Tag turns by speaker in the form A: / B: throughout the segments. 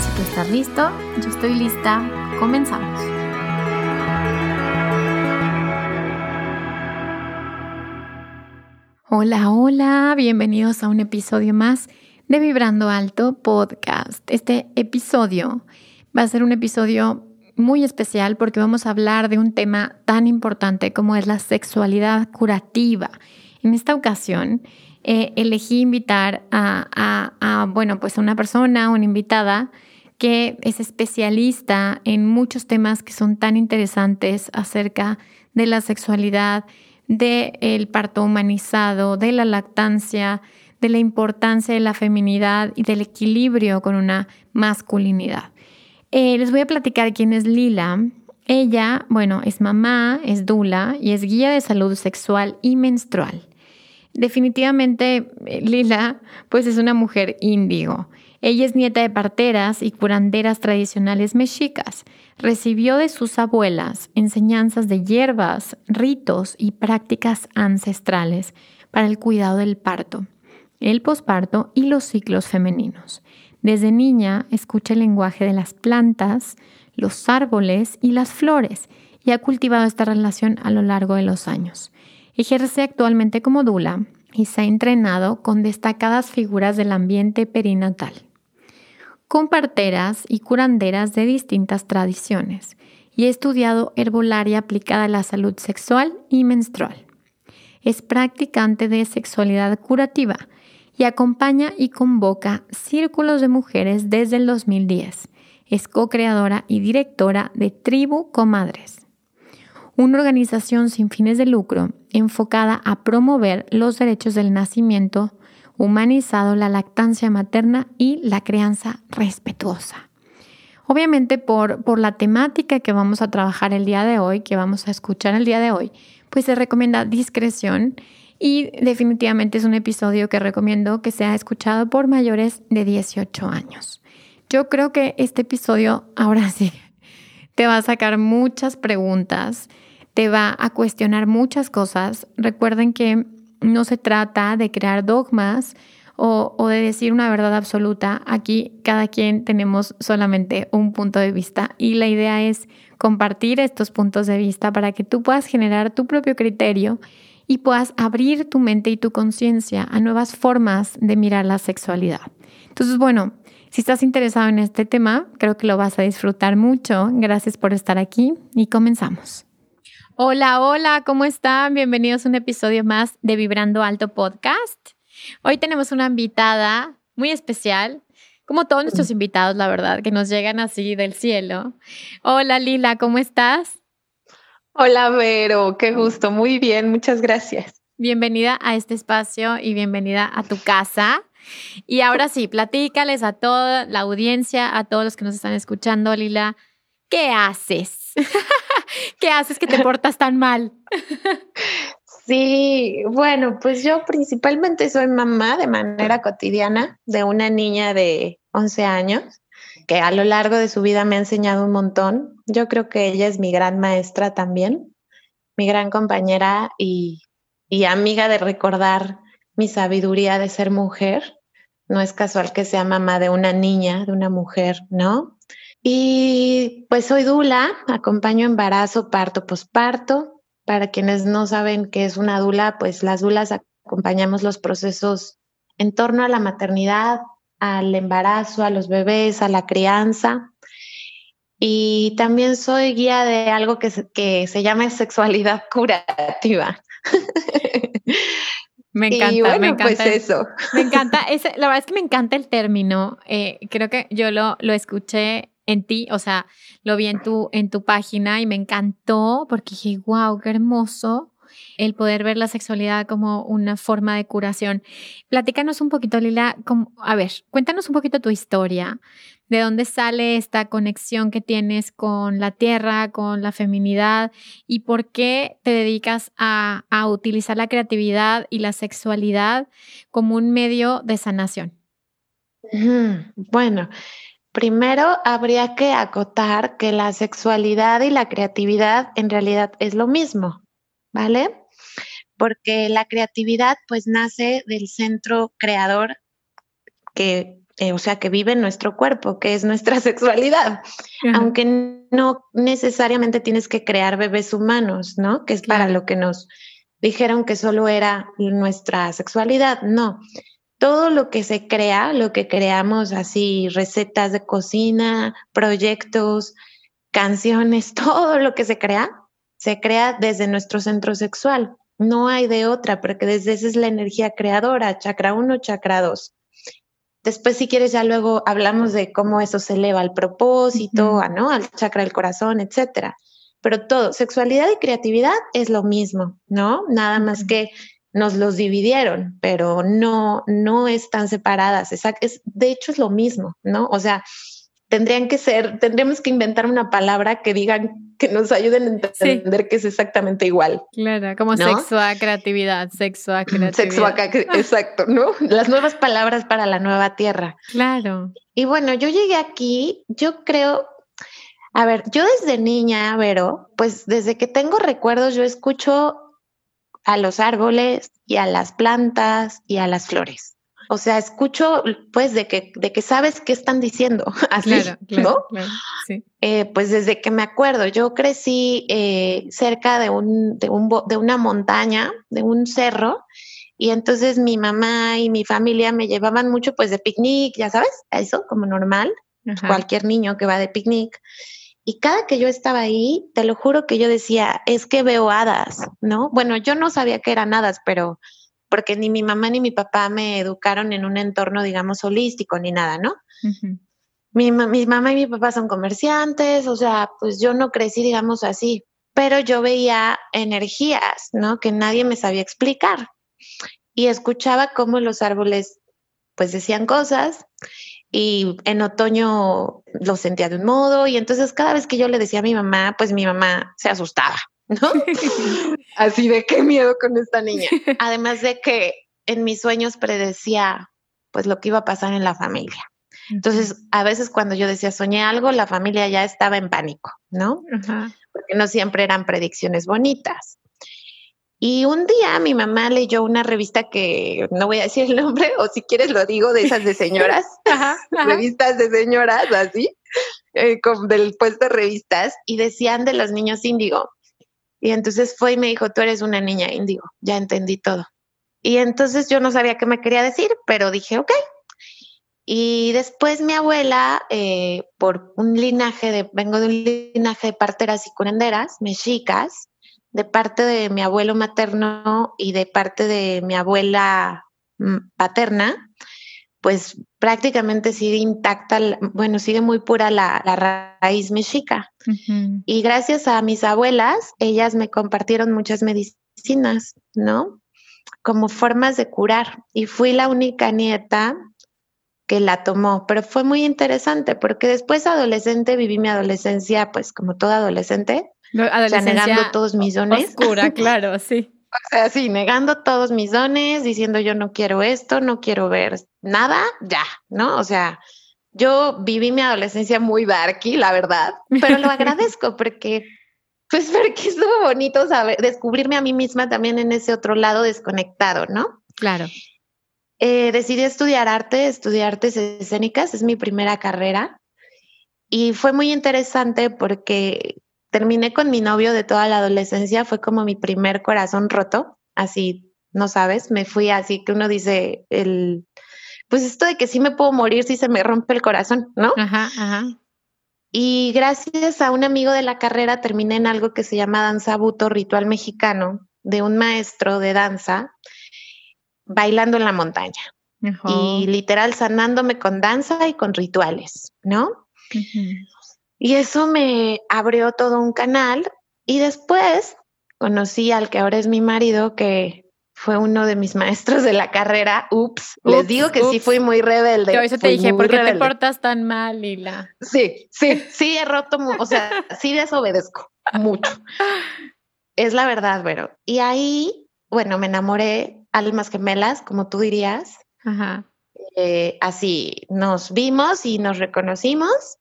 A: Si tú estás listo, yo estoy lista, comenzamos. Hola, hola, bienvenidos a un episodio más de Vibrando Alto Podcast. Este episodio va a ser un episodio muy especial porque vamos a hablar de un tema tan importante como es la sexualidad curativa. En esta ocasión eh, elegí invitar a, bueno, pues a una persona, una invitada que es especialista en muchos temas que son tan interesantes acerca de la sexualidad, del parto humanizado, de la lactancia, de la importancia de la feminidad y del equilibrio con una masculinidad. Eh, les voy a platicar quién es Lila. Ella, bueno, es mamá, es dula y es guía de salud sexual y menstrual. Definitivamente, eh, Lila, pues es una mujer índigo. Ella es nieta de parteras y curanderas tradicionales mexicas. Recibió de sus abuelas enseñanzas de hierbas, ritos y prácticas ancestrales para el cuidado del parto, el posparto y los ciclos femeninos. Desde niña escucha el lenguaje de las plantas, los árboles y las flores y ha cultivado esta relación a lo largo de los años. Ejerce actualmente como dula y se ha entrenado con destacadas figuras del ambiente perinatal con parteras y curanderas de distintas tradiciones y he estudiado herbolaria aplicada a la salud sexual y menstrual. Es practicante de sexualidad curativa y acompaña y convoca círculos de mujeres desde el 2010. Es co-creadora y directora de Tribu Comadres, una organización sin fines de lucro enfocada a promover los derechos del nacimiento, humanizado la lactancia materna y la crianza respetuosa. Obviamente por, por la temática que vamos a trabajar el día de hoy, que vamos a escuchar el día de hoy, pues se recomienda discreción y definitivamente es un episodio que recomiendo que sea escuchado por mayores de 18 años. Yo creo que este episodio ahora sí te va a sacar muchas preguntas, te va a cuestionar muchas cosas. Recuerden que no se trata de crear dogmas o, de decir una verdad absoluta. Aquí cada quien tenemos solamente un punto de vista y la idea es compartir estos puntos de vista para que tú puedas generar tu propio criterio y puedas abrir tu mente y tu conciencia a nuevas formas de mirar la sexualidad. Entonces, bueno, si estás interesado en este tema, creo que lo vas a disfrutar mucho. Gracias por estar aquí y comenzamos. Hola, hola, ¿cómo están? Bienvenidos a un episodio más de Vibrando Alto Podcast. Hoy tenemos una invitada muy especial, como todos nuestros invitados, la verdad, que nos llegan así del cielo. Hola, Lila, ¿cómo estás?
B: Hola, Vero, qué gusto, muy bien, muchas gracias.
A: Bienvenida a este espacio y bienvenida a tu casa. Y ahora sí, platícales a toda la audiencia, a todos los que nos están escuchando, Lila, ¿qué haces? ¿Qué haces que te portas tan mal?
B: Sí, bueno, pues yo principalmente soy mamá de manera cotidiana de una niña de 11 años que a lo largo de su vida me ha enseñado un montón. Yo creo que ella es mi gran maestra también, mi gran compañera y, y amiga de recordar mi sabiduría de ser mujer. No es casual que sea mamá de una niña, de una mujer, ¿no? Y pues soy Dula, acompaño embarazo, parto, posparto. Para quienes no saben qué es una Dula, pues las Dulas acompañamos los procesos en torno a la maternidad, al embarazo, a los bebés, a la crianza. y también soy guía de algo que se, que se llama sexualidad curativa.
A: Me encanta, me pues encanta. Pues eso. Me encanta, la verdad es que me encanta el término. Eh, creo que yo lo, lo escuché en ti, o sea, lo vi en tu, en tu página y me encantó porque dije, wow, qué hermoso el poder ver la sexualidad como una forma de curación. Platícanos un poquito, Lila, a ver, cuéntanos un poquito tu historia, de dónde sale esta conexión que tienes con la tierra, con la feminidad y por qué te dedicas a, a utilizar la creatividad y la sexualidad como un medio de sanación.
B: Bueno, Primero, habría que acotar que la sexualidad y la creatividad en realidad es lo mismo, ¿vale? porque la creatividad pues nace del centro creador que, eh, o sea, que vive en nuestro cuerpo, que es nuestra sexualidad, aunque no necesariamente tienes que crear bebés humanos, ¿no? Que es para lo que nos dijeron que solo era nuestra sexualidad, no. Todo lo que se crea, lo que creamos así, recetas de cocina, proyectos, canciones, todo lo que se crea, se crea desde nuestro centro sexual. No hay de otra, porque desde esa es la energía creadora, chakra 1, chakra 2. Después, si quieres, ya luego hablamos de cómo eso se eleva al propósito, ¿no? Al chakra del corazón, etcétera. Pero todo, sexualidad y creatividad es lo mismo, ¿no? Nada más que nos los dividieron, pero no, no están separadas. Es, de hecho, es lo mismo, ¿no? O sea, tendrían que ser, tendríamos que inventar una palabra que digan, que nos ayuden a entender que es exactamente igual.
A: Claro, como sexo a creatividad, sexo a creatividad.
B: Sexo a, exacto, ¿no? Las nuevas palabras para la nueva tierra.
A: Claro.
B: Y bueno, yo llegué aquí, yo creo, a ver, yo desde niña, Vero, pues desde que tengo recuerdos, yo escucho a los árboles y a las plantas y a las flores. O sea, escucho pues de que, de que sabes qué están diciendo, así, ¿no? sí. Eh, pues desde que me acuerdo, yo crecí eh, cerca de, un, de, un, de una montaña, de un cerro, y entonces mi mamá y mi familia me llevaban mucho pues de picnic, ya sabes, eso como normal, cualquier niño que va de picnic. Y cada que yo estaba ahí, te lo juro que yo decía, es que veo hadas, ¿no? Bueno, yo no sabía que eran hadas, pero porque ni mi mamá ni mi papá me educaron en un entorno, digamos, holístico ni nada, ¿no? mi, mi mamá y mi papá son comerciantes, o sea, pues yo no crecí, digamos, así, pero yo veía energías, ¿no? Que nadie me sabía explicar. Y escuchaba cómo los árboles, pues decían cosas y en otoño lo sentía de un modo y entonces cada vez que yo le decía a mi mamá, pues mi mamá se asustaba ¿no? Así de qué miedo con esta niña. Además de que en mis sueños predecía pues lo que iba a pasar en la familia. Entonces, a veces cuando yo decía soñé algo, la familia ya estaba en pánico, ¿no? Porque no siempre eran predicciones bonitas. Y un día mi mamá leyó una revista que no voy a decir el nombre, o si quieres lo digo, de esas de señoras, revistas de señoras, así, eh, del puesto de revistas, y decían de los niños índigo. Y entonces fue y me dijo, tú eres una niña índigo, ya entendí todo. Y entonces yo no sabía qué me quería decir, pero dije, ok. Y después mi abuela, eh, por un linaje de, vengo de un linaje de parteras y curanderas, mexicas, de parte de mi abuelo materno y de parte de mi abuela mm, paterna, pues prácticamente sigue intacta, bueno, sigue muy pura la, raíz mexica. Y gracias a mis abuelas, ellas me compartieron muchas medicinas, ¿no? Como formas de curar. Y fui la única nieta que la tomó, pero fue muy interesante porque después adolescente viví mi adolescencia, pues como toda adolescente, negando todos mis dones.
A: Oscura, claro, sí.
B: O sea, sí, negando todos mis dones, diciendo yo no quiero esto, no quiero ver nada, ya, ¿no? O sea, yo viví mi adolescencia muy darky, la verdad, pero lo agradezco porque, pues porque estuvo bonito saber, descubrirme a mí misma también en ese otro lado desconectado, ¿no?
A: Claro.
B: Eh, decidí estudiar arte, estudiar artes escénicas, es mi primera carrera. Y fue muy interesante porque terminé con mi novio de toda la adolescencia, fue como mi primer corazón roto, así, no sabes, me fui así que uno dice, el, pues esto de que sí me puedo morir si se me rompe el corazón, ¿no? Ajá, ajá. Y gracias a un amigo de la carrera terminé en algo que se llama danza buto ritual mexicano de un maestro de danza bailando en la montaña. Y literal sanándome con danza y con rituales, ¿no? Y eso me abrió todo un canal y después conocí al que ahora es mi marido, que fue uno de mis maestros de la carrera. Ups, les digo que sí fui muy rebelde.
A: Yo eso te dije, ¿por qué te portas tan mal, Lila?
B: Sí, sí, sí he roto, o sea, sí desobedezco mucho. Es la verdad, pero Y ahí, bueno, me enamoré, almas gemelas, como tú dirías. Ajá. Eh, así nos vimos y nos reconocimos.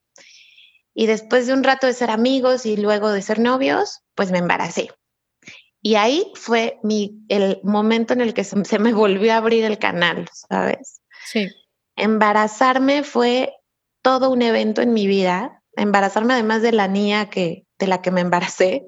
B: Y después de un rato de ser amigos y luego de ser novios, pues me embaracé. Y ahí fue mi, el momento en el que se, me volvió a abrir el canal, ¿sabes?
A: Sí.
B: Embarazarme fue todo un evento en mi vida. Embarazarme además de la niña que, de la que me embaracé.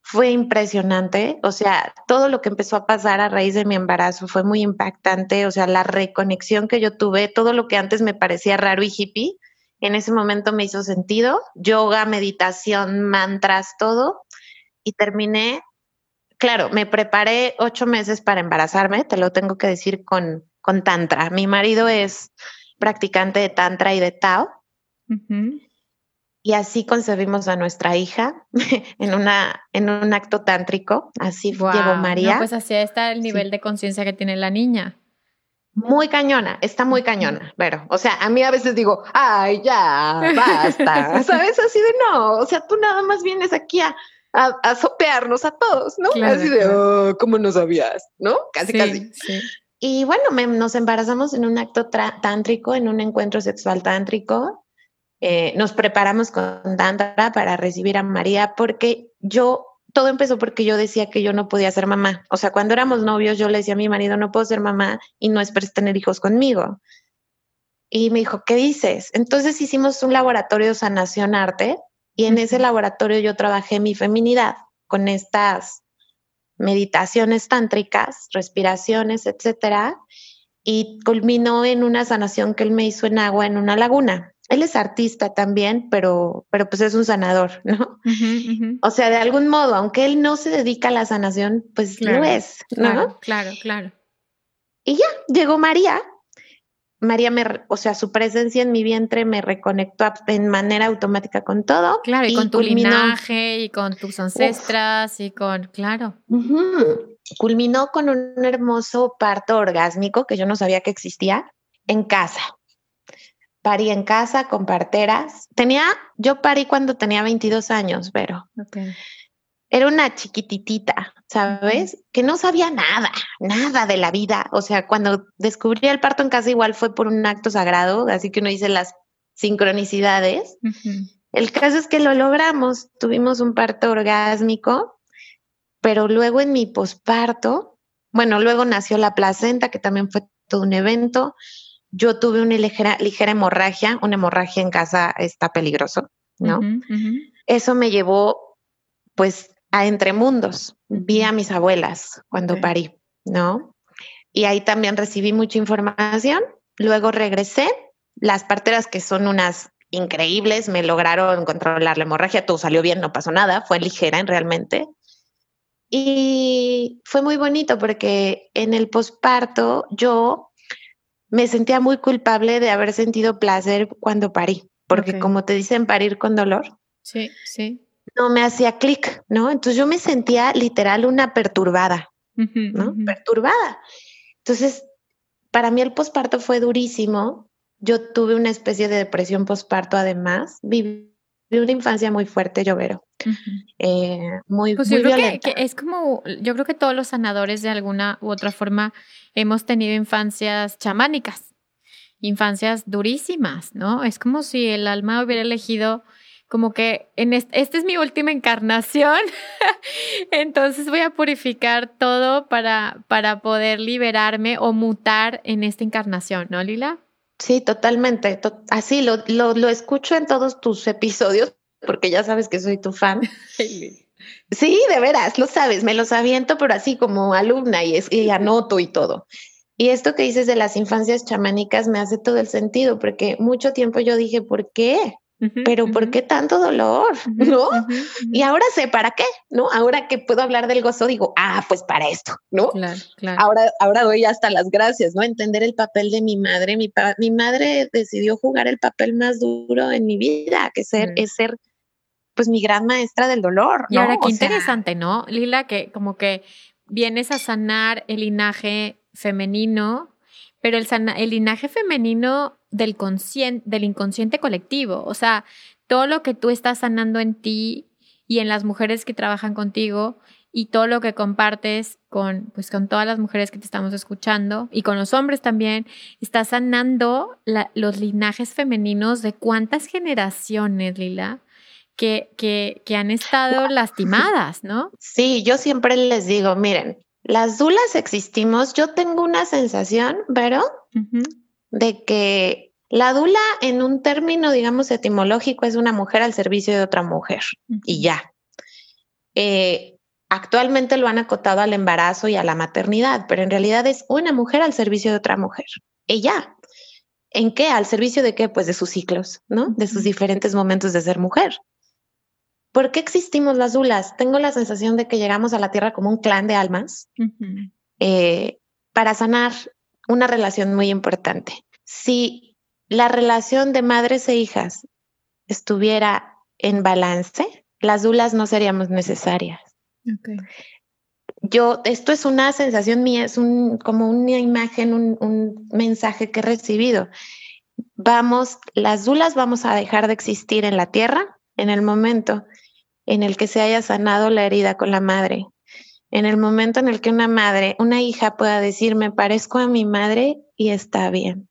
B: Fue impresionante, o sea, todo lo que empezó a pasar a raíz de mi embarazo fue muy impactante, o sea, la reconexión que yo tuve, todo lo que antes me parecía raro y hippie, en ese momento me hizo sentido, yoga, meditación, mantras, todo, y terminé claro, me preparé ocho meses para embarazarme, te lo tengo que decir con, con Tantra. Mi marido es practicante de Tantra y de Tao. Y así concebimos a nuestra hija en, una, en un acto tántrico. Así wow. llegó María.
A: pues así está el nivel de conciencia que tiene la niña.
B: Muy cañona, está muy cañona, pero, o sea, a mí a veces digo, ay, ya, basta, ¿sabes? Así de no, o sea, tú nada más vienes aquí a, a, sopearnos a todos, ¿no? Así de, oh, ¿cómo no sabías? ¿No? Casi, casi. Y bueno, nos embarazamos en un acto tántrico, en un encuentro sexual tántrico. Eh, nos preparamos con Tantra para recibir a María porque yo, todo empezó porque yo decía que yo no podía ser mamá. O sea, cuando éramos novios, yo le decía a mi marido, no puedo ser mamá y no esperes tener hijos conmigo. Y me dijo, ¿qué dices? Entonces hicimos un laboratorio de sanación arte y en ese laboratorio yo trabajé mi feminidad con estas meditaciones tántricas, respiraciones, etcétera, y culminó en una sanación que él me hizo en agua en una laguna. Él es artista también, pero, pero pues es un sanador, ¿no? O sea, de algún modo, aunque él no se dedica a la sanación, pues lo es, ¿no?
A: Claro, claro, claro.
B: Y ya, llegó María María me, o sea, su presencia en mi vientre me reconectó en manera automática con todo.
A: Claro, y, con tu linaje y con tus ancestras y con, claro.
B: Culminó con un hermoso parto orgásmico que yo no sabía que existía en casa. Parí en casa con parteras. Tenía, yo parí cuando tenía 22 años, pero era una chiquititita, ¿sabes? Que no sabía nada, nada de la vida. O sea, cuando descubrí el parto en casa igual fue por un acto sagrado, así que uno dice las sincronicidades. El caso es que lo logramos, tuvimos un parto orgásmico, pero luego en mi posparto, bueno, luego nació la placenta, que también fue todo un evento. Yo tuve una ligera, ligera hemorragia, una hemorragia en casa está peligroso, ¿no? Eso me llevó, pues, a Entre Mundos. Vi a mis abuelas cuando parí, ¿no? Y ahí también recibí mucha información. Luego regresé. Las parteras que son unas increíbles me lograron controlar la hemorragia. Todo salió bien, no pasó nada. Fue ligera en realmente. Y fue muy bonito porque en el posparto yo me sentía muy culpable de haber sentido placer cuando parí, porque como te dicen, parir con dolor.
A: Sí, sí
B: no me hacía clic, ¿no? Entonces yo me sentía literal una perturbada, ¿no? Perturbada. Entonces, para mí el posparto fue durísimo. Yo tuve una especie de depresión posparto además. Viví una infancia muy fuerte, yo veo. Eh, muy, pues yo
A: creo que, es como, yo creo que todos los sanadores de alguna u otra forma hemos tenido infancias chamánicas, infancias durísimas, ¿no? Es como si el alma hubiera elegido como que en esta es mi última encarnación, entonces voy a purificar todo para, para poder liberarme o mutar en esta encarnación, ¿no, Lila?
B: Sí, totalmente. así lo, lo, lo, escucho en todos tus episodios, porque ya sabes que soy tu fan. sí, de veras, lo sabes, me los aviento, pero así como alumna y, es, y anoto y todo. Y esto que dices de las infancias chamánicas me hace todo el sentido, porque mucho tiempo yo dije, ¿por qué? pero ¿por qué tanto dolor? ¿No? Y ahora sé para qué, ¿no? Ahora que puedo hablar del gozo, digo, ah, pues para esto, ¿no? Claro, claro. Ahora, ahora doy hasta las gracias, ¿no? Entender el papel de mi madre. Mi, mi madre decidió jugar el papel más duro en mi vida, que ser, es ser, pues, mi gran maestra del dolor.
A: Y ahora qué interesante, ¿no? Lila, que como que vienes a sanar el linaje femenino, pero el, el linaje femenino del, del inconsciente colectivo. O sea, todo lo que tú estás sanando en ti y en las mujeres que trabajan contigo y todo lo que compartes con, pues, con todas las mujeres que te estamos escuchando y con los hombres también, estás sanando los linajes femeninos de cuántas generaciones, Lila, que, que, que han estado lastimadas, ¿no?
B: Sí, yo siempre les digo, miren, las dulas existimos. Yo tengo una sensación, pero de que la dula en un término, digamos, etimológico es una mujer al servicio de otra mujer y ya. Eh, actualmente lo han acotado al embarazo y a la maternidad, pero en realidad es una mujer al servicio de otra mujer. Ella. ¿En qué? ¿Al servicio de qué? Pues de sus ciclos, ¿no? De sus diferentes momentos de ser mujer. ¿Por qué existimos las dulas? Tengo la sensación de que llegamos a la Tierra como un clan de almas eh, para sanar una relación muy importante. Si la relación de madres e hijas estuviera en balance, las dulas no seríamos necesarias. Yo, esto es una sensación mía, es un, como una imagen, un, un mensaje que he recibido. Vamos, las dulas vamos a dejar de existir en la tierra en el momento en el que se haya sanado la herida con la madre, en el momento en el que una madre, una hija pueda decir, me parezco a mi madre y está bien.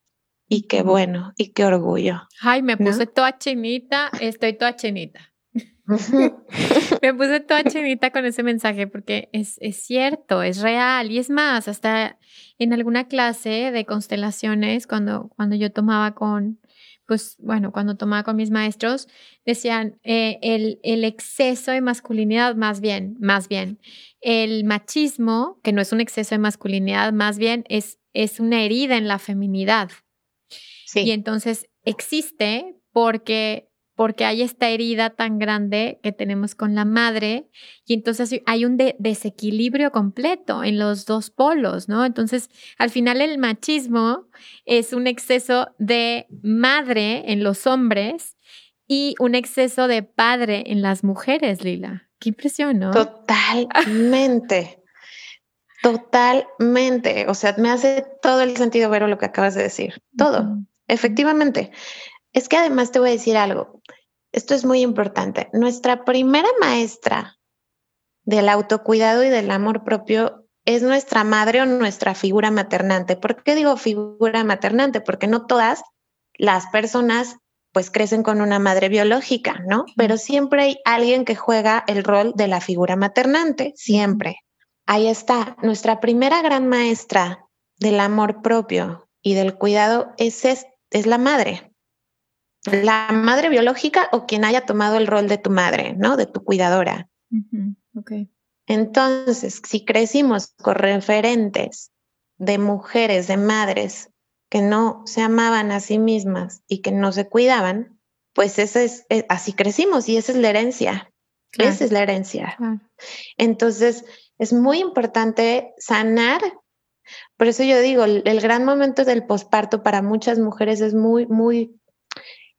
B: Y qué bueno, y qué orgullo.
A: Ay, me puse toda chinita, estoy toda chinita. me puse toda chinita con ese mensaje porque es, es, cierto, es real. Y es más, hasta en alguna clase de constelaciones, cuando, cuando yo tomaba con, pues bueno, cuando tomaba con mis maestros, decían eh, el, el, exceso de masculinidad, más bien, más bien, el machismo, que no es un exceso de masculinidad, más bien es, es una herida en la feminidad. Sí. Y entonces existe porque porque hay esta herida tan grande que tenemos con la madre y entonces hay un desequilibrio completo en los dos polos, ¿no? Entonces, al final el machismo es un exceso de madre en los hombres y un exceso de padre en las mujeres, Lila. Qué impresión, ¿no?
B: Totalmente. Totalmente. O sea, me hace todo el sentido ver lo que acabas de decir. Todo. Efectivamente. Es que además te voy a decir algo. Esto es muy importante. Nuestra primera maestra del autocuidado y del amor propio es nuestra madre o nuestra figura maternante. ¿Por qué digo figura maternante? Porque no todas las personas pues crecen con una madre biológica, ¿no? Pero siempre hay alguien que juega el rol de la figura maternante, siempre. Ahí está, nuestra primera gran maestra del amor propio y del cuidado es, es, es la madre la madre biológica o quien haya tomado el rol de tu madre, ¿no? De tu cuidadora. Entonces, si crecimos con referentes de mujeres, de madres que no se amaban a sí mismas y que no se cuidaban, pues ese es, eh, así crecimos y esa es la herencia. Esa es la herencia. Entonces, es muy importante sanar. Por eso yo digo, el, el gran momento del posparto para muchas mujeres es muy, muy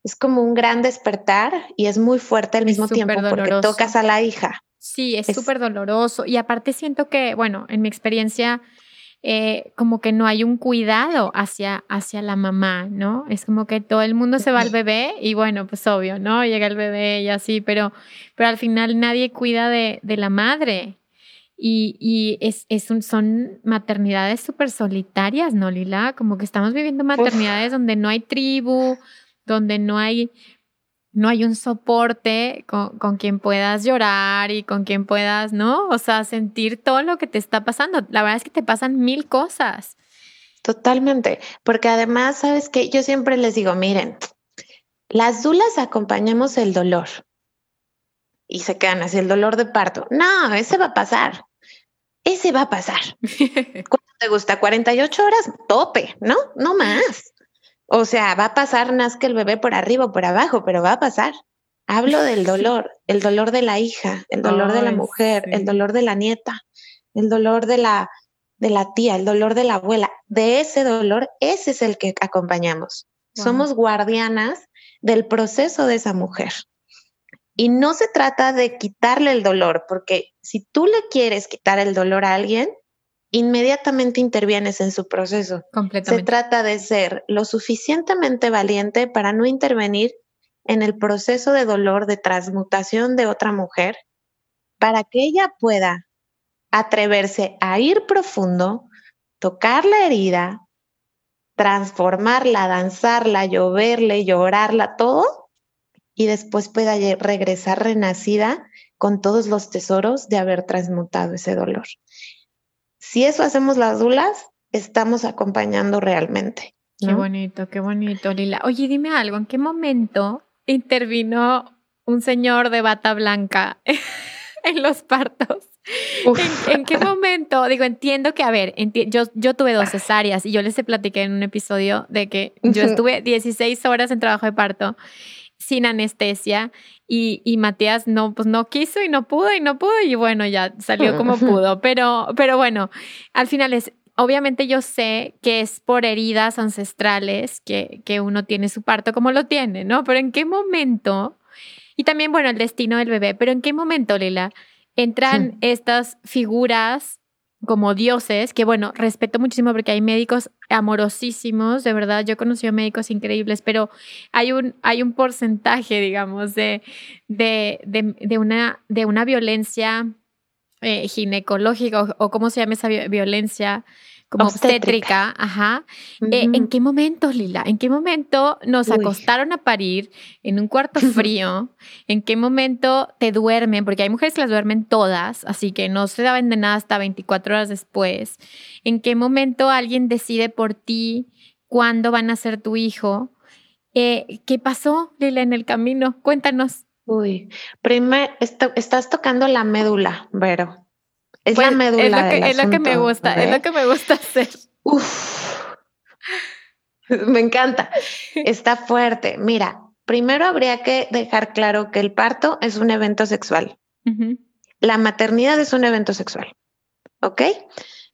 B: es como un gran despertar y es muy fuerte al mismo tiempo porque tocas a la hija.
A: Sí, es súper doloroso. Y aparte siento que, bueno, en mi experiencia, eh, como que no hay un cuidado hacia, hacia la mamá, ¿no? Es como que todo el mundo se va al bebé y bueno, pues obvio, ¿no? Llega el bebé y así, pero, pero al final nadie cuida de, de la madre. Y, y es, es un, son maternidades súper solitarias, ¿no, Lila? Como que estamos viviendo maternidades donde no hay tribu, donde no hay, no hay un soporte con, con, quien puedas llorar y con quien puedas, ¿no? O sea, sentir todo lo que te está pasando. La verdad es que te pasan mil cosas.
B: Totalmente, porque además, sabes que yo siempre les digo, miren, las dulas acompañamos el dolor y se quedan así, el dolor de parto. No, ese va a pasar. Ese va a pasar. ¿Cuánto te gusta? 48 horas, tope, ¿no? No más. O sea, va a pasar, nazca el bebé por arriba o por abajo, pero va a pasar. Hablo del dolor, el dolor de la hija, el dolor de la mujer, el dolor de la nieta, el dolor de la, de la tía, el dolor de la abuela. De ese dolor, ese es el que acompañamos. Somos guardianas del proceso de esa mujer. Y no se trata de quitarle el dolor, porque si tú le quieres quitar el dolor a alguien, inmediatamente intervienes en su proceso. Se trata de ser lo suficientemente valiente para no intervenir en el proceso de dolor, de transmutación de otra mujer, para que ella pueda atreverse a ir profundo, tocar la herida, transformarla, danzarla, lloverle, llorarla, todo, y después pueda regresar renacida con todos los tesoros de haber transmutado ese dolor. Si eso hacemos las dulas, estamos acompañando realmente.
A: Qué bonito, qué bonito, Lila. Oye, dime algo, ¿en qué momento intervino un señor de bata blanca en los partos? ¿En, qué momento? Digo, entiendo que, a ver, yo, yo tuve dos cesáreas y yo les platiqué en un episodio de que yo estuve 16 horas en trabajo de parto sin anestesia y, y, Matías no, pues no quiso y no pudo y no pudo y bueno, ya salió como pudo, pero, pero bueno, al final es, obviamente yo sé que es por heridas ancestrales que, que uno tiene su parto como lo tiene, ¿no? Pero ¿en qué momento? Y también, bueno, el destino del bebé, pero ¿en qué momento, Lila, entran estas figuras como dioses, que bueno, respeto muchísimo porque hay médicos amorosísimos, de verdad, yo he conocido médicos increíbles, pero hay un, hay un porcentaje, digamos, de, de, de, una, de una violencia eh, ginecológica o, o, cómo se llama esa violencia como obstétrica, ajá. Eh, ¿En qué momento, Lila? ¿En qué momento nos acostaron a parir en un cuarto frío? ¿En qué momento te duermen? Porque hay mujeres que las duermen todas, así que no se daban de nada hasta 24 horas después. ¿En qué momento alguien decide por ti cuándo van a ser tu hijo? Eh, ¿Qué pasó, Lila, en el camino? Cuéntanos.
B: Uy, primero estás tocando la médula, Vero. Es la médula.
A: Es lo que, es lo que me gusta, es lo que me gusta hacer.
B: Me encanta. Está fuerte. Mira, primero habría que dejar claro que el parto es un evento sexual. La maternidad es un evento sexual. ¿Ok?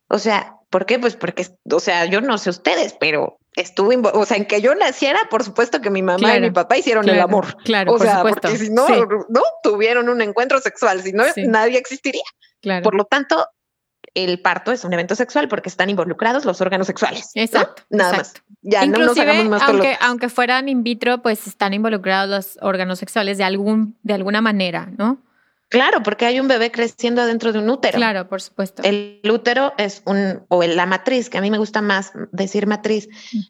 B: O sea, ¿por qué? Pues porque, o sea, yo no sé ustedes, pero estuve, o sea, en que yo naciera, por supuesto que mi mamá y mi papá hicieron el amor.
A: Claro,
B: o
A: sea, porque
B: si no, no tuvieron un encuentro sexual, si no, nadie existiría. Por lo tanto, el parto es un evento sexual porque están involucrados los órganos sexuales.
A: Exacto.
B: Nada
A: más.
B: Ya
A: no nos hagamos más aunque, aunque fueran in vitro, pues están involucrados los órganos sexuales de algún, de alguna manera, ¿no?
B: Claro, porque hay un bebé creciendo dentro de un útero.
A: Claro, por supuesto.
B: El útero es un, o la matriz, que a mí me gusta más decir matriz,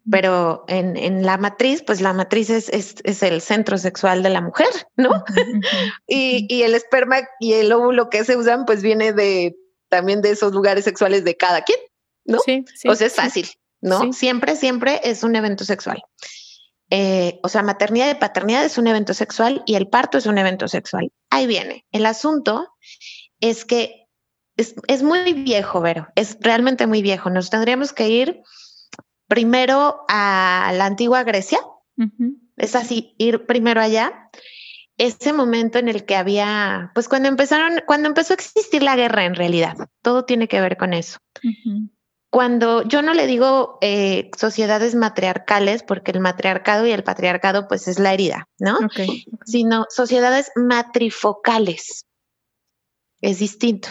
B: pero en, en, la matriz, pues la matriz es, es, es, el centro sexual de la mujer, ¿no? y, y, el esperma y el óvulo que se usan, pues viene de también de esos lugares sexuales de cada quien, ¿no? Sí, sí. O sea, es fácil, ¿no? Siempre, siempre es un evento sexual. Eh, o sea, maternidad y paternidad es un evento sexual y el parto es un evento sexual. Ahí viene. El asunto es que es, muy viejo, Vero, es realmente muy viejo. Nos tendríamos que ir primero a la antigua Grecia. Es así, ir primero allá. Ese momento en el que había, pues cuando empezaron, cuando empezó a existir la guerra en realidad, todo tiene que ver con eso cuando yo no le digo eh, sociedades matriarcales, porque el matriarcado y el patriarcado pues es la herida, ¿no? Sino sociedades matrifocales. Es distinto.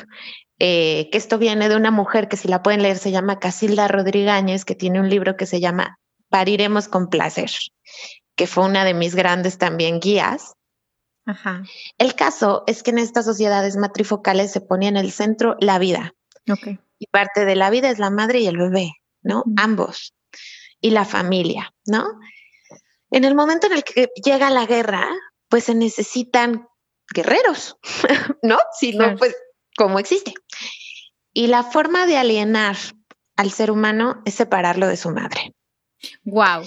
B: Eh, que esto viene de una mujer que si la pueden leer se llama Casilda Rodríguez, que tiene un libro que se llama Pariremos con placer, que fue una de mis grandes también guías. Ajá. El caso es que en estas sociedades matrifocales se ponía en el centro la vida. Okay y parte de la vida es la madre y el bebé, ¿no? Ambos. Y la familia, ¿no? En el momento en el que llega la guerra, pues se necesitan guerreros, ¿no? Si no, pues, ¿cómo existe? Y la forma de alienar al ser humano es separarlo de su madre.
A: Wow.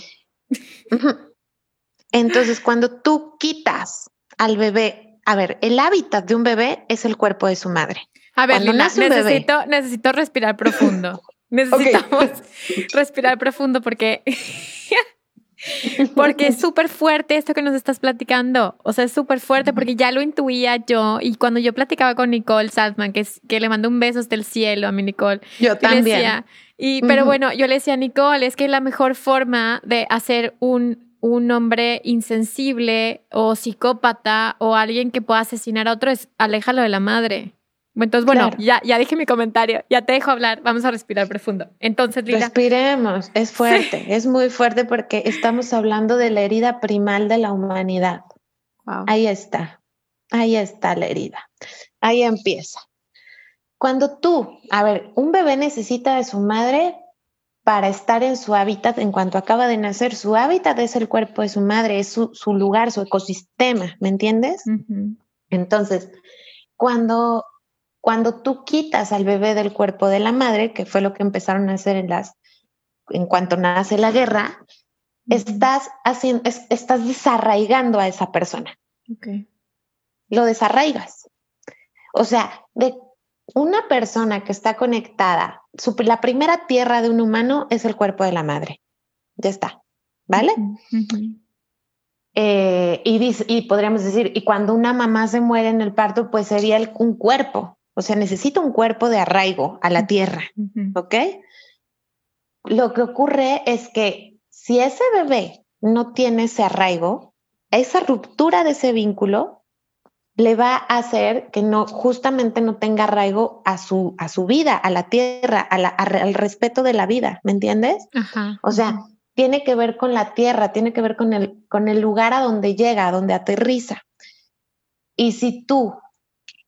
B: Entonces, cuando tú quitas al bebé, a ver, el hábitat de un bebé es el cuerpo de su madre.
A: A ver, Lila, necesito, necesito respirar profundo. Necesitamos respirar profundo porque porque es súper fuerte esto que nos estás platicando. O sea, es súper fuerte porque ya lo intuía yo. Y cuando yo platicaba con Nicole Salzman, que, es, que le mandó un beso hasta el cielo a mi Nicole.
B: Yo también.
A: y, pero bueno, yo le decía a Nicole, es que la mejor forma de hacer un, un hombre insensible o psicópata o alguien que pueda asesinar a otro es aléjalo de la madre. Entonces, bueno, ya, ya dije mi comentario, ya te dejo hablar, vamos a respirar profundo. Entonces, Lila.
B: Respiremos, es fuerte, es muy fuerte porque estamos hablando de la herida primal de la humanidad. Ahí está, ahí está la herida, ahí empieza. Cuando tú, a ver, un bebé necesita de su madre para estar en su hábitat en cuanto acaba de nacer. Su hábitat es el cuerpo de su madre, es su, lugar, su ecosistema, ¿me entiendes? Entonces, cuando cuando tú quitas al bebé del cuerpo de la madre, que fue lo que empezaron a hacer en las, en cuanto nace la guerra, estás haciendo, estás desarraigando a esa persona. Lo desarraigas. O sea, de una persona que está conectada, la primera tierra de un humano es el cuerpo de la madre. Ya está. ¿Vale? Eh, y, y, podríamos decir, y cuando una mamá se muere en el parto, pues sería un cuerpo. O sea, necesita un cuerpo de arraigo a la tierra, ¿ok? Lo que ocurre es que si ese bebé no tiene ese arraigo, esa ruptura de ese vínculo le va a hacer que no justamente no tenga arraigo a su a su vida, a la tierra, al respeto de la vida, ¿me entiendes? o sea, tiene que ver con la tierra, tiene que ver con el con el lugar a donde llega, a donde aterriza. Y si tú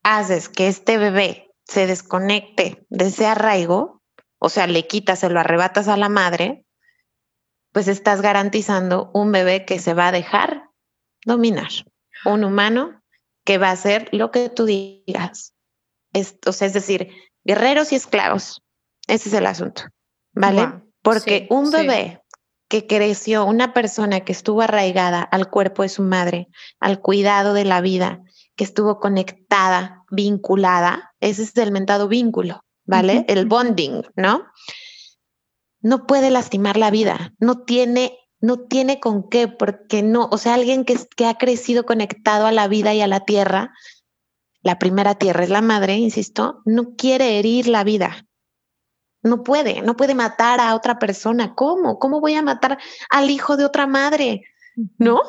B: haces que este bebé se desconecte de ese arraigo, o sea, le quitas, se lo arrebatas a la madre, pues estás garantizando un bebé que se va a dejar dominar, un humano que va a hacer lo que tú digas. Es, o sea, es decir, guerreros y esclavos. Ese es el asunto, ¿vale? Porque un bebé que creció, una persona que estuvo arraigada al cuerpo de su madre, al cuidado de la vida, que estuvo conectada, vinculada, ese es el mentado vínculo, ¿vale? El bonding, ¿no? No puede lastimar la vida, no tiene, no tiene con qué, porque no, o sea, alguien que, que ha crecido conectado a la vida y a la tierra, la primera tierra es la madre, insisto, no quiere herir la vida. No puede, no puede matar a otra persona. ¿Cómo? ¿Cómo voy a matar al hijo de otra madre? ¿No?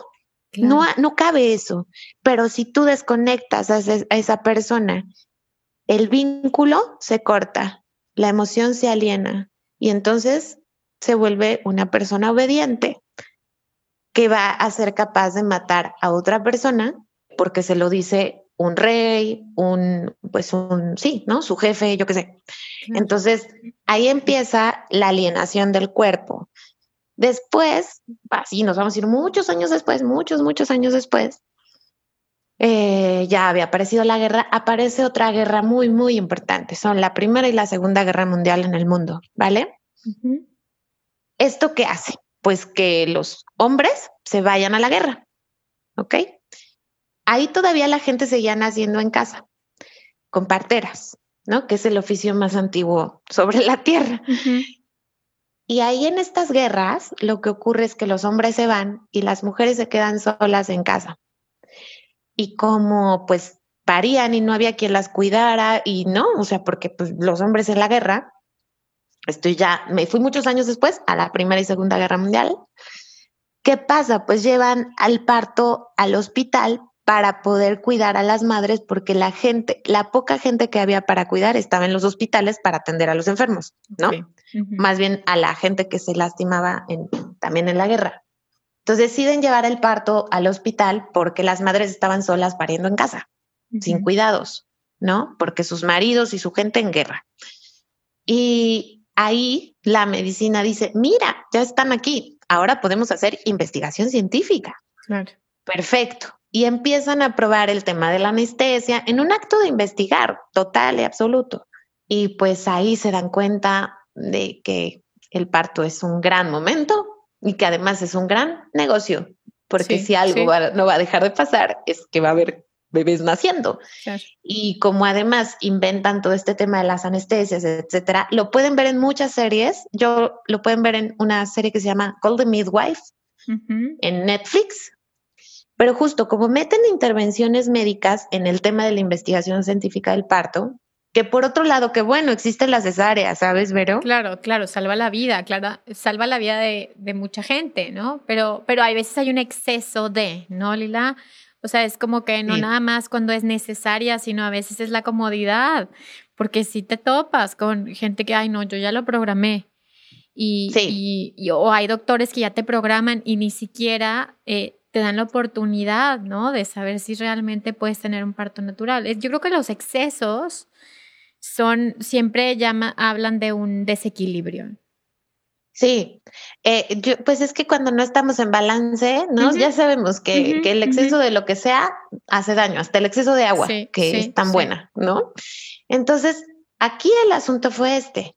B: No, no cabe eso. Pero si tú desconectas a, esa persona, el vínculo se corta, la emoción se aliena y entonces se vuelve una persona obediente que va a ser capaz de matar a otra persona porque se lo dice un rey, un, pues un, sí, ¿no? Su jefe, yo qué sé. Entonces, ahí empieza la alienación del cuerpo. Después, así nos vamos a ir muchos años después, muchos, muchos años después, eh, ya había aparecido la guerra, aparece otra guerra muy, muy importante. Son la Primera y la Segunda Guerra Mundial en el mundo, ¿vale? ¿Esto qué hace? Pues que los hombres se vayan a la guerra, ¿ok? Ahí todavía la gente seguía naciendo en casa, con parteras, ¿no? Que es el oficio más antiguo sobre la tierra. Y ahí en estas guerras lo que ocurre es que los hombres se van y las mujeres se quedan solas en casa. Y como pues parían y no había quien las cuidara y no, o sea, porque pues los hombres en la guerra, estoy ya, me fui muchos años después a la Primera y Segunda Guerra Mundial. ¿Qué pasa? Pues llevan al parto al hospital para poder cuidar a las madres porque la gente, la poca gente que había para cuidar estaba en los hospitales para atender a los enfermos, ¿no? Más bien a la gente que se lastimaba también en la guerra. Entonces deciden llevar el parto al hospital porque las madres estaban solas pariendo en casa, sin cuidados, ¿no? Porque sus maridos y su gente en guerra. Y ahí la medicina dice, mira, ya están aquí, ahora podemos hacer investigación científica. Claro. Perfecto y empiezan a probar el tema de la anestesia en un acto de investigar total y absoluto. Y pues ahí se dan cuenta de que el parto es un gran momento y que además es un gran negocio, porque si algo no va a dejar de pasar es que va a haber bebés naciendo. Y como además inventan todo este tema de las anestesias, etcétera, lo pueden ver en muchas series. Yo lo pueden ver en una serie que se llama Golden Midwife, en Netflix. Pero justo como meten intervenciones médicas en el tema de la investigación científica del parto, que por otro lado, que bueno, existen las cesáreas, ¿sabes, Vero?
A: Claro, claro, salva la vida, claro, salva la vida de, de mucha gente, ¿no? Pero, pero hay veces hay un exceso de, ¿no, Lila? O sea, es como que no nada más cuando es necesaria, sino a veces es la comodidad, porque si te topas con gente que, ay, no, yo ya lo programé. Y, y, o hay doctores que ya te programan y ni siquiera eh, te dan la oportunidad, ¿no? De saber si realmente puedes tener un parto natural. Yo creo que los excesos son, siempre llama, hablan de un desequilibrio.
B: Sí, eh, pues es que cuando no estamos en balance, ¿no? Ya sabemos que, el exceso de lo que sea hace daño, hasta el exceso de agua, que es tan buena, ¿no? Entonces, aquí el asunto fue este,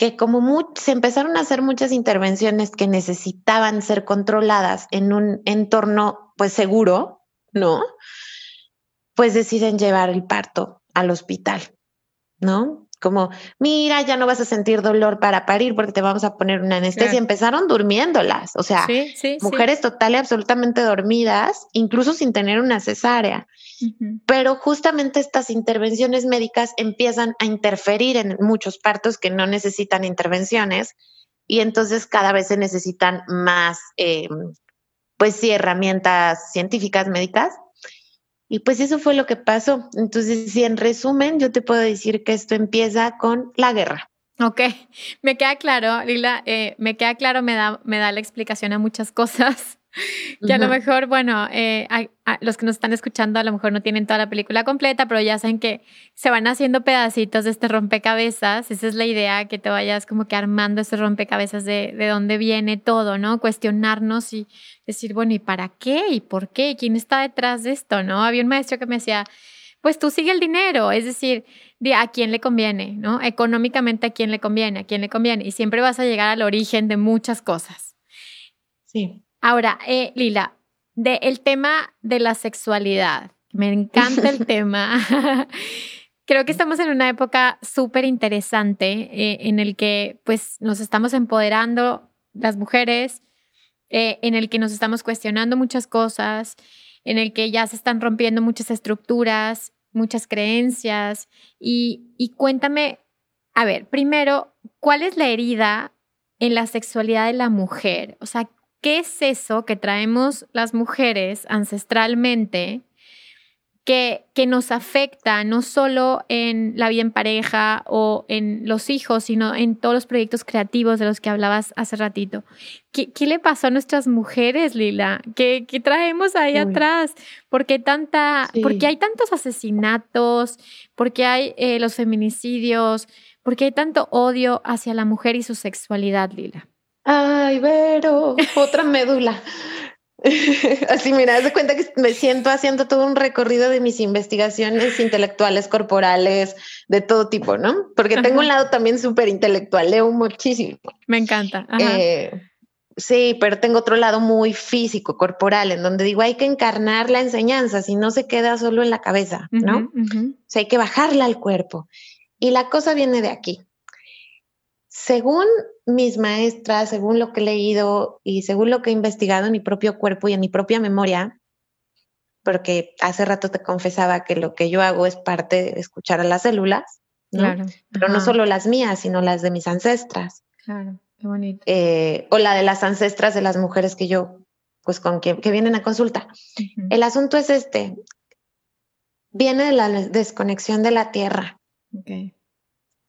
B: que como se empezaron a hacer muchas intervenciones que necesitaban ser controladas en un entorno pues seguro, ¿no? Pues deciden llevar el parto al hospital, ¿no? como, mira, ya no vas a sentir dolor para parir porque te vamos a poner una anestesia. Empezaron durmiéndolas, o sea, mujeres total y absolutamente dormidas, incluso sin tener una cesárea. Pero justamente estas intervenciones médicas empiezan a interferir en muchos partos que no necesitan intervenciones y entonces cada vez se necesitan más, eh, pues sí, herramientas científicas médicas y pues eso fue lo que pasó. Entonces, si en resumen, yo te puedo decir que esto empieza con la guerra.
A: Ok, me queda claro, Lila, eh, me queda claro, me da, me da la explicación a muchas cosas. Que a lo mejor, bueno, eh, los que nos están escuchando a lo mejor no tienen toda la película completa, pero ya saben que se van haciendo pedacitos de este rompecabezas. Esa es la idea, que te vayas como que armando ese rompecabezas de, de dónde viene todo, ¿no? Cuestionarnos y decir, bueno, ¿y para qué? ¿Y por qué? ¿Quién está detrás de esto? ¿No? Había un maestro que me decía, pues tú sigue el dinero, es decir, de a quién le conviene, ¿no? Económicamente a quién le conviene, a quién le conviene. Y siempre vas a llegar al origen de muchas cosas.
B: Sí.
A: Ahora, eh, Lila, del el tema de la sexualidad, me encanta el tema. Creo que estamos en una época súper interesante eh, en el que pues nos estamos empoderando las mujeres, eh, en el que nos estamos cuestionando muchas cosas, en el que ya se están rompiendo muchas estructuras, muchas creencias. Y, y cuéntame, a ver, primero, ¿cuál es la herida en la sexualidad de la mujer? O sea, ¿qué es eso que traemos las mujeres ancestralmente que, que, nos afecta no solo en la vida en pareja o en los hijos, sino en todos los proyectos creativos de los que hablabas hace ratito? ¿Qué, qué le pasó a nuestras mujeres, Lila? ¿Qué, qué traemos ahí atrás? ¿Por qué, tanta, porque hay tantos asesinatos? ¿Por qué hay eh, los feminicidios? ¿Por qué hay tanto odio hacia la mujer y su sexualidad, Lila?
B: Ay, Vero, otra médula. Así, mira, haz de cuenta que me siento haciendo todo un recorrido de mis investigaciones intelectuales, corporales, de todo tipo, ¿no? Porque tengo un lado también súper intelectual, leo muchísimo.
A: Me encanta.
B: Eh, sí, pero tengo otro lado muy físico, corporal, en donde digo, hay que encarnar la enseñanza, si no se queda solo en la cabeza, ¿no? O sea, hay que bajarla al cuerpo. Y la cosa viene de aquí. Según mis maestras, según lo que he leído y según lo que he investigado en mi propio cuerpo y en mi propia memoria, porque hace rato te confesaba que lo que yo hago es parte de escuchar a las células, Claro. Pero no solo las mías, sino las de mis ancestras.
A: Claro, qué bonito.
B: Eh, o la de las ancestras de las mujeres que yo, pues con quien que vienen a consulta. El asunto es este. Viene de la desconexión de la tierra. Okay.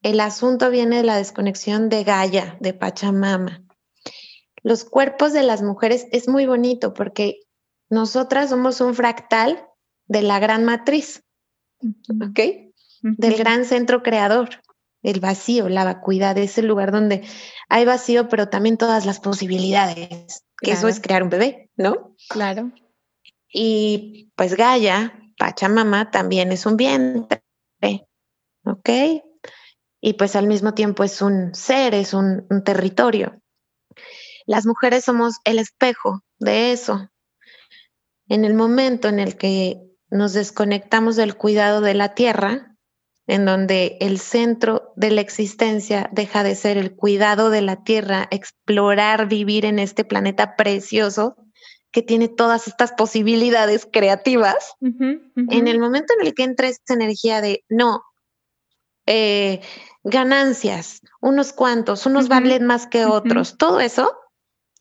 B: El asunto viene de la desconexión de Gaia, de Pachamama. Los cuerpos de las mujeres es muy bonito porque nosotras somos un fractal de la gran matriz, ¿ok? Del gran centro creador, el vacío, la vacuidad, ese lugar donde hay vacío, pero también todas las posibilidades, que eso es crear un bebé, ¿no?
A: Claro.
B: Y pues Gaia, Pachamama, también es un vientre, ¿ok? Y pues al mismo tiempo es un ser, es un, territorio. Las mujeres somos el espejo de eso. En el momento en el que nos desconectamos del cuidado de la tierra, en donde el centro de la existencia deja de ser el cuidado de la tierra, explorar, vivir en este planeta precioso que tiene todas estas posibilidades creativas, en el momento en el que entra esta energía de no, eh, ganancias, unos cuantos, unos valen más que otros, todo eso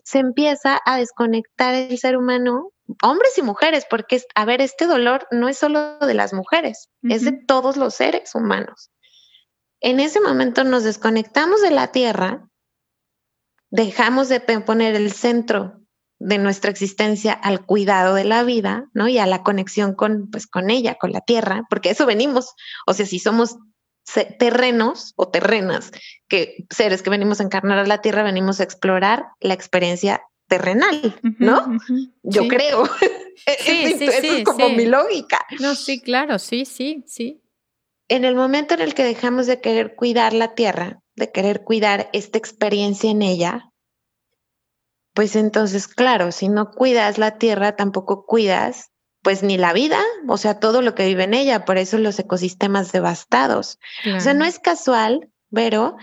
B: se empieza a desconectar el ser humano, hombres y mujeres, porque, a ver, este dolor no es solo de las mujeres, es de todos los seres humanos. En ese momento nos desconectamos de la tierra, dejamos de poner el centro de nuestra existencia al cuidado de la vida, ¿no? Y a la conexión con, pues, con ella, con la tierra, porque eso venimos. O sea, si somos terrenos o terrenas, que seres que venimos a encarnar a la tierra, venimos a explorar la experiencia terrenal, ¿no? Yo creo. Sí, sí, es como mi lógica.
A: No, sí, claro, sí, sí, sí.
B: En el momento en el que dejamos de querer cuidar la tierra, de querer cuidar esta experiencia en ella, pues entonces, claro, si no cuidas la tierra, tampoco cuidas pues ni la vida, o sea, todo lo que vive en ella, por eso los ecosistemas devastados. O sea, no es casual, pero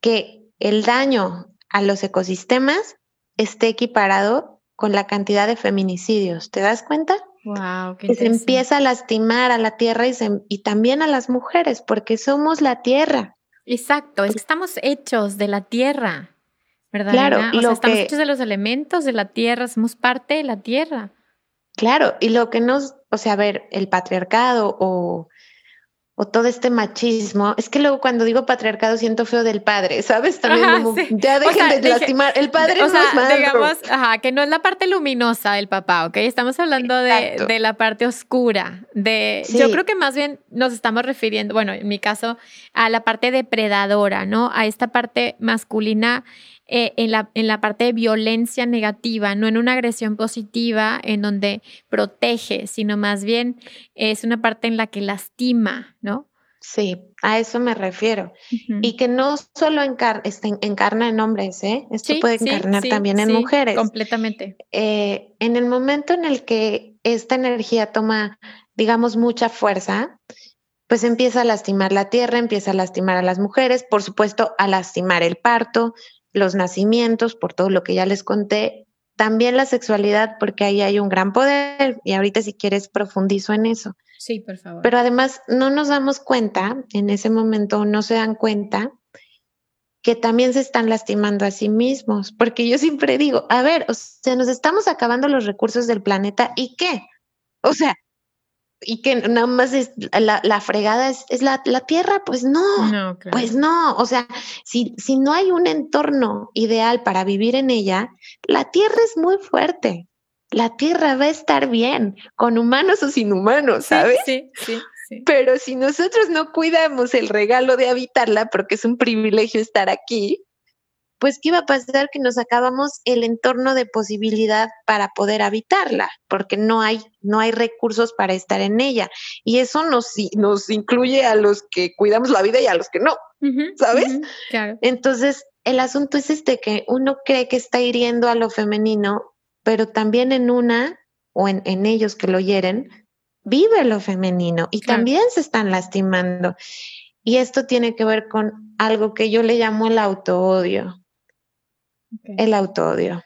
B: que el daño a los ecosistemas esté equiparado con la cantidad de feminicidios. ¿Te das cuenta?
A: Wow,
B: que se empieza a lastimar a la tierra y, y también a las mujeres, porque somos la tierra.
A: Exacto, estamos hechos de la tierra, ¿verdad? Claro, o sea, estamos hechos de los elementos de la tierra, somos parte de la tierra.
B: Claro, y lo que nos, o sea, a ver, el patriarcado o, o todo este machismo, es que luego cuando digo patriarcado siento feo del padre, ¿sabes? También como, ya dejen de lastimar, el padre o sea,
A: digamos, ajá, que no es la parte luminosa del papá, ¿ok? Estamos hablando de, de, la parte oscura, de, yo creo que más bien nos estamos refiriendo, bueno, en mi caso, a la parte depredadora, ¿no? A esta parte masculina eh, en, la, en la parte de violencia negativa, no en una agresión positiva en donde protege, sino más bien es una parte en la que lastima, ¿no?
B: Sí, a eso me refiero. Y que no solo este, encarna en hombres, ¿eh? Esto puede encarnar también en mujeres.
A: Completamente.
B: Eh, en el momento en el que esta energía toma, digamos, mucha fuerza, pues empieza a lastimar la tierra, empieza a lastimar a las mujeres, por supuesto, a lastimar el parto, los nacimientos, por todo lo que ya les conté, también la sexualidad, porque ahí hay un gran poder y ahorita si quieres profundizo en eso.
A: Sí, por favor.
B: Pero además no nos damos cuenta, en ese momento no se dan cuenta que también se están lastimando a sí mismos, porque yo siempre digo, a ver, o sea, nos estamos acabando los recursos del planeta y qué? O sea, y que nada más es la, fregada es, la, tierra, pues no, pues no, o sea, si, si no hay un entorno ideal para vivir en ella, la tierra es muy fuerte, la tierra va a estar bien, con humanos o sin humanos, ¿sabes?
A: sí, sí. sí.
B: Pero si nosotros no cuidamos el regalo de habitarla, porque es un privilegio estar aquí, pues ¿qué iba a pasar? Que nos acabamos el entorno de posibilidad para poder habitarla, porque no hay, no hay recursos para estar en ella. Y eso nos, nos incluye a los que cuidamos la vida y a los que no, ¿sabes? Entonces, el asunto es este, que uno cree que está hiriendo a lo femenino, pero también en una o en, ellos que lo hieren, vive lo femenino y también se están lastimando. Y esto tiene que ver con algo que yo le llamo el autoodio el autodio.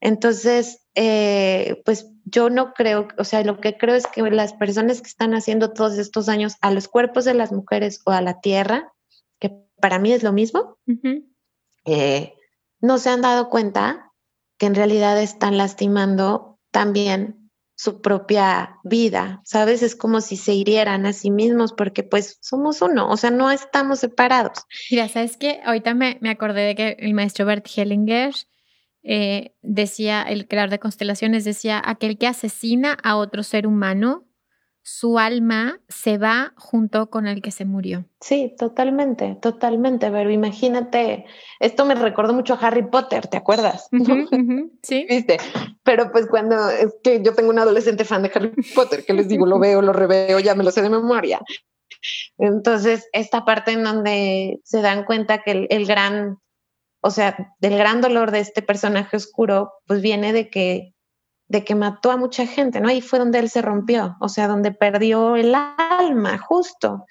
B: Entonces, eh, pues yo no creo, o sea, lo que creo es que las personas que están haciendo todos estos años a los cuerpos de las mujeres o a la tierra, que para mí es lo mismo, eh, no se han dado cuenta que en realidad están lastimando también su propia vida, ¿sabes? Es como si se hirieran a sí mismos porque pues somos uno, o sea, no estamos separados.
A: Mira, ¿sabes qué? Ahorita me, me acordé de que el maestro Bert Hellinger eh, decía, el creador de constelaciones, decía, aquel que asesina a otro ser humano su alma se va junto con el que se murió.
B: Sí, totalmente, totalmente. Pero imagínate, esto me recordó mucho a Harry Potter, ¿te acuerdas?
A: sí.
B: ¿Viste? Pero pues cuando es que yo tengo un adolescente fan de Harry Potter, que les digo, lo veo, lo reveo, ya me lo sé de memoria. Entonces, esta parte en donde se dan cuenta que el, el gran, o sea, del gran dolor de este personaje oscuro, pues viene de que de que mató a mucha gente, ¿no? Ahí fue donde él se rompió, o sea, donde perdió el alma, justo.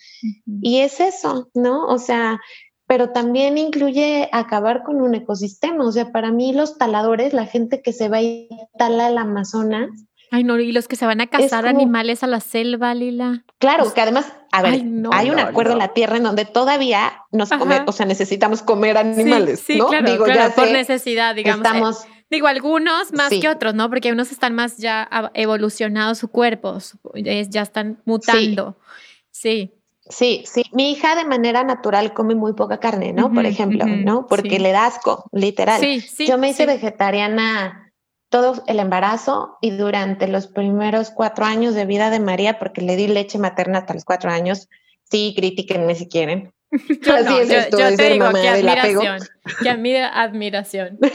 B: Y es eso, ¿no? O sea, pero también incluye acabar con un ecosistema. O sea, para mí los taladores, la gente que se va y tala el Amazonas.
A: Ay, no, y los que se van a cazar animales a la selva, Lila.
B: Claro, pues que además, a ver, hay un acuerdo en la tierra en donde todavía nos come, o sea, necesitamos comer animales,
A: sí,
B: ¿no?
A: Claro, Digo, ya por necesidad, digamos. Eh, estamos, Digo, algunos más que otros, ¿no? Porque unos están más ya evolucionados su cuerpo, ya están mutando. Sí.
B: Sí, sí. Mi hija de manera natural come muy poca carne, ¿no? Por ejemplo, ¿no? Porque le da asco, literal. Sí, sí, Yo me hice vegetariana todo el embarazo y durante los primeros cuatro años de vida de María, porque le di leche materna hasta los cuatro años. Sí, critiquenme si quieren.
A: Así es esto, yo te digo, qué admiración, qué admiración.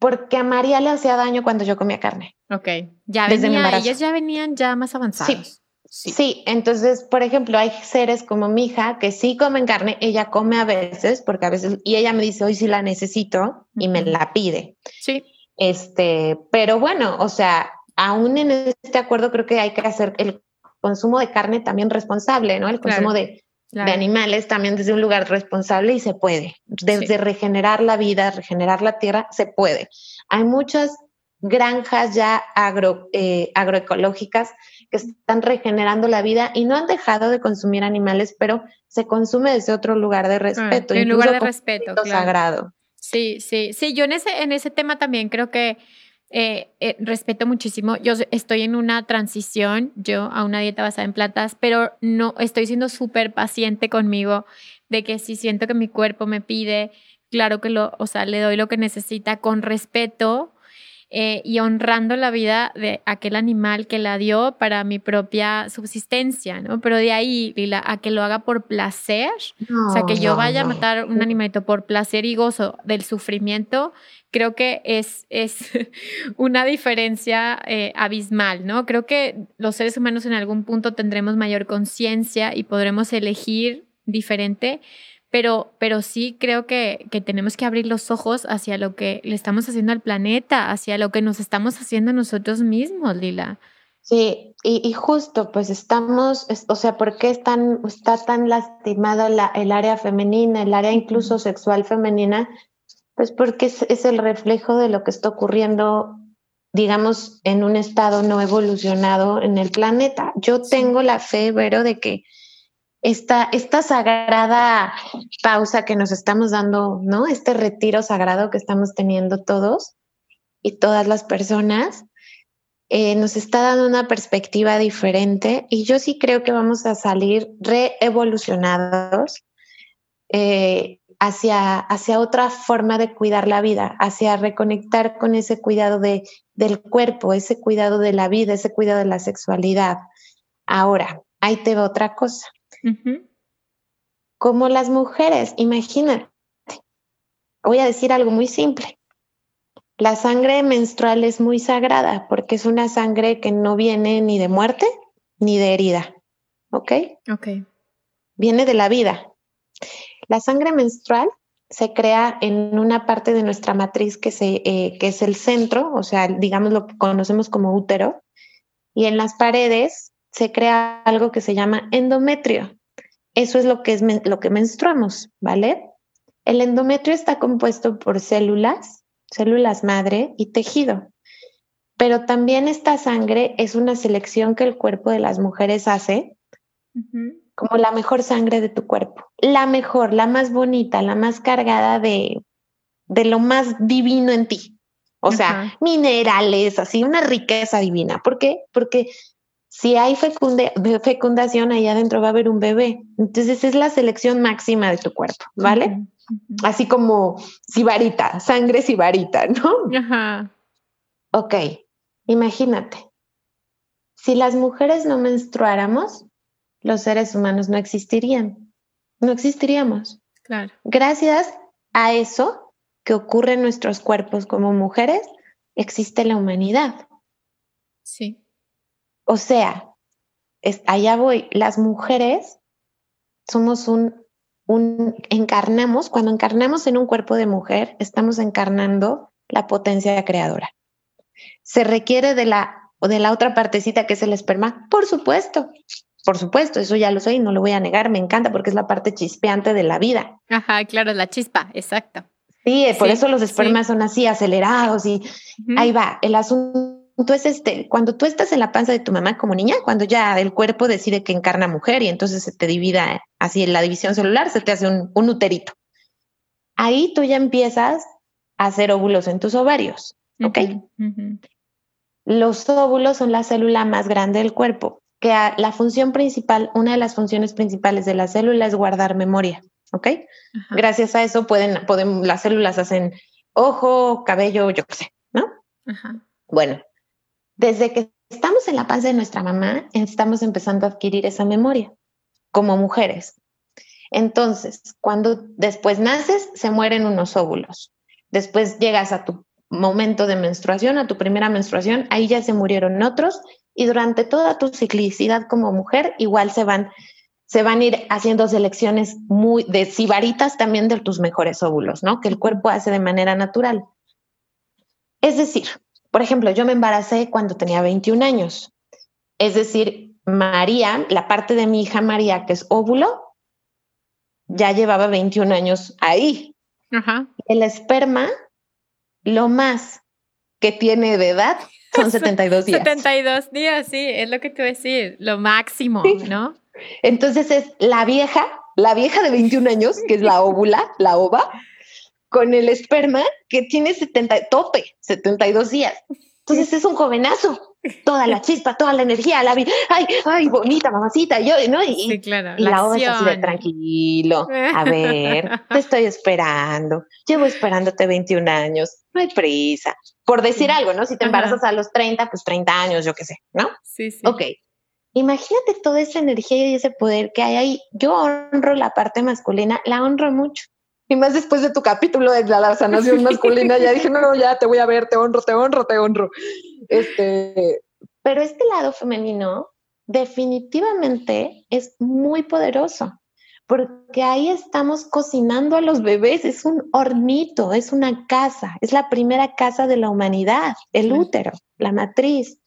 B: porque a María le hacía daño cuando yo comía carne.
A: Ok, ya Desde venía, ellas ya venían ya más avanzados.
B: Sí. sí. entonces, por ejemplo, hay seres como mi hija que sí comen carne, ella come a veces, porque a veces, y ella me dice, hoy sí la necesito, y me la pide.
A: Sí.
B: Este, pero bueno, o sea, aún en este acuerdo creo que hay que hacer el consumo de carne también responsable, ¿no? El consumo de, de animales también desde un lugar responsable y se puede. Desde regenerar la vida, regenerar la tierra, se puede. Hay muchas granjas ya agro, eh, agroecológicas que están regenerando la vida y no han dejado de consumir animales, pero se consume desde otro lugar de ah, respeto.
A: en lugar de respeto.
B: Sagrado.
A: Sí, sí, sí. Yo en ese, en ese tema también creo que eh, eh, respeto muchísimo. Yo estoy en una transición, yo a una dieta basada en plantas, pero no estoy siendo súper paciente conmigo de que si siento que mi cuerpo me pide, claro que lo, o sea, le doy lo que necesita con respeto eh, y honrando la vida de aquel animal que la dio para mi propia subsistencia, ¿no? Pero de ahí, Lila, a que lo haga por placer, o sea, que yo vaya a matar un animalito por placer y gozo del sufrimiento, creo que es, es una diferencia eh, abismal, ¿no? Creo que los seres humanos en algún punto tendremos mayor conciencia y podremos elegir diferente, pero, pero sí creo que, que, tenemos que abrir los ojos hacia lo que le estamos haciendo al planeta, hacia lo que nos estamos haciendo nosotros mismos, Lila.
B: Sí, y, justo, pues estamos, o sea, ¿por qué están, está tan lastimada la, el área femenina, el área incluso sexual femenina? Pues porque es, es, el reflejo de lo que está ocurriendo, digamos, en un estado no evolucionado en el planeta. Yo tengo la fe, Vero, de que esta, esta sagrada pausa que nos estamos dando, ¿no? Este retiro sagrado que estamos teniendo todos y todas las personas, eh, nos está dando una perspectiva diferente y yo sí creo que vamos a salir reevolucionados eh, hacia, hacia otra forma de cuidar la vida, hacia reconectar con ese cuidado de, del cuerpo, ese cuidado de la vida, ese cuidado de la sexualidad. Ahora, ahí te veo otra cosa. Como las mujeres, imagínate, voy a decir algo muy simple. La sangre menstrual es muy sagrada porque es una sangre que no viene ni de muerte ni de herida. ¿Ok?
A: Ok.
B: Viene de la vida. La sangre menstrual se crea en una parte de nuestra matriz que, se, eh, que es el centro, o sea, digamos lo que conocemos como útero, y en las paredes se crea algo que se llama endometrio. Eso es lo que es lo que menstruamos, ¿vale? El endometrio está compuesto por células, células madre y tejido. Pero también esta sangre es una selección que el cuerpo de las mujeres hace como la mejor sangre de tu cuerpo. La mejor, la más bonita, la más cargada de, de lo más divino en ti. O sea, minerales, así, una riqueza divina. ¿Por qué? Porque si hay fecundación, ahí adentro va a haber un bebé. Entonces es la selección máxima de tu cuerpo, ¿vale? Así como sibarita, sangre sibarita, ¿no?
A: Ajá.
B: Ok, imagínate. Si las mujeres no menstruáramos, los seres humanos no existirían. No existiríamos.
A: Claro.
B: Gracias a eso que ocurre en nuestros cuerpos como mujeres, existe la humanidad.
A: Sí.
B: O sea, allá voy, las mujeres somos un, un, encarnamos, cuando encarnamos en un cuerpo de mujer, estamos encarnando la potencia creadora. ¿Se requiere de la, o de la otra partecita que es el esperma? Por supuesto, por supuesto, eso ya lo soy, no lo voy a negar, me encanta porque es la parte chispeante de la vida.
A: Ajá, claro, la chispa, exacto.
B: Sí, por eso los espermas son así acelerados y ahí va. El asunto es este, cuando tú estás en la panza de tu mamá como niña, cuando ya el cuerpo decide que encarna mujer y entonces se te divida así en la división celular, se te hace un, un uterito. Ahí tú ya empiezas a hacer óvulos en tus ovarios, ¿ok? Los óvulos son la célula más grande del cuerpo, que la función principal, una de las funciones principales de la célula es guardar memoria. ¿ok? Gracias a eso pueden, pueden, las células hacen ojo, cabello, yo qué sé, ¿no? Bueno, desde que estamos en la panza de nuestra mamá, estamos empezando a adquirir esa memoria como mujeres. Entonces, cuando después naces, se mueren unos óvulos. Después llegas a tu momento de menstruación, a tu primera menstruación, ahí ya se murieron otros y durante toda tu ciclicidad como mujer igual se van se van a ir haciendo selecciones muy de sibaritas también de tus mejores óvulos, ¿no? Que el cuerpo hace de manera natural. Es decir, por ejemplo, yo me embaracé cuando tenía 21 años. Es decir, María, la parte de mi hija María, que es óvulo, ya llevaba 21 años ahí. El esperma, lo más que tiene de edad son 72 días.
A: 72 días, sí, es lo que te voy a decir, lo máximo, ¿no?
B: Entonces es la vieja, la vieja de 21 años, que es la óvula, la ova, con el esperma que tiene 70, tope, 72 días. Entonces es un jovenazo, toda la chispa, toda la energía, la vida, ay, ay, bonita mamacita, yo, ¿no? Y,
A: sí, claro,
B: y la, ova es así de tranquilo, a ver, te estoy esperando, llevo esperándote 21 años, no hay prisa, por decir algo, ¿no? Si te embarazas a los 30, pues 30 años, yo qué sé, ¿no?
A: Sí, sí.
B: Ok, Imagínate toda esa energía y ese poder que hay ahí. Yo honro la parte masculina, la honro mucho. Y más después de tu capítulo de la sanación masculina, ya dije, no, no, ya te voy a ver, te honro, te honro, te honro. Este, pero este lado femenino definitivamente es muy poderoso, porque ahí estamos cocinando a los bebés, es un hornito, es una casa, es la primera casa de la humanidad, el útero, la matriz.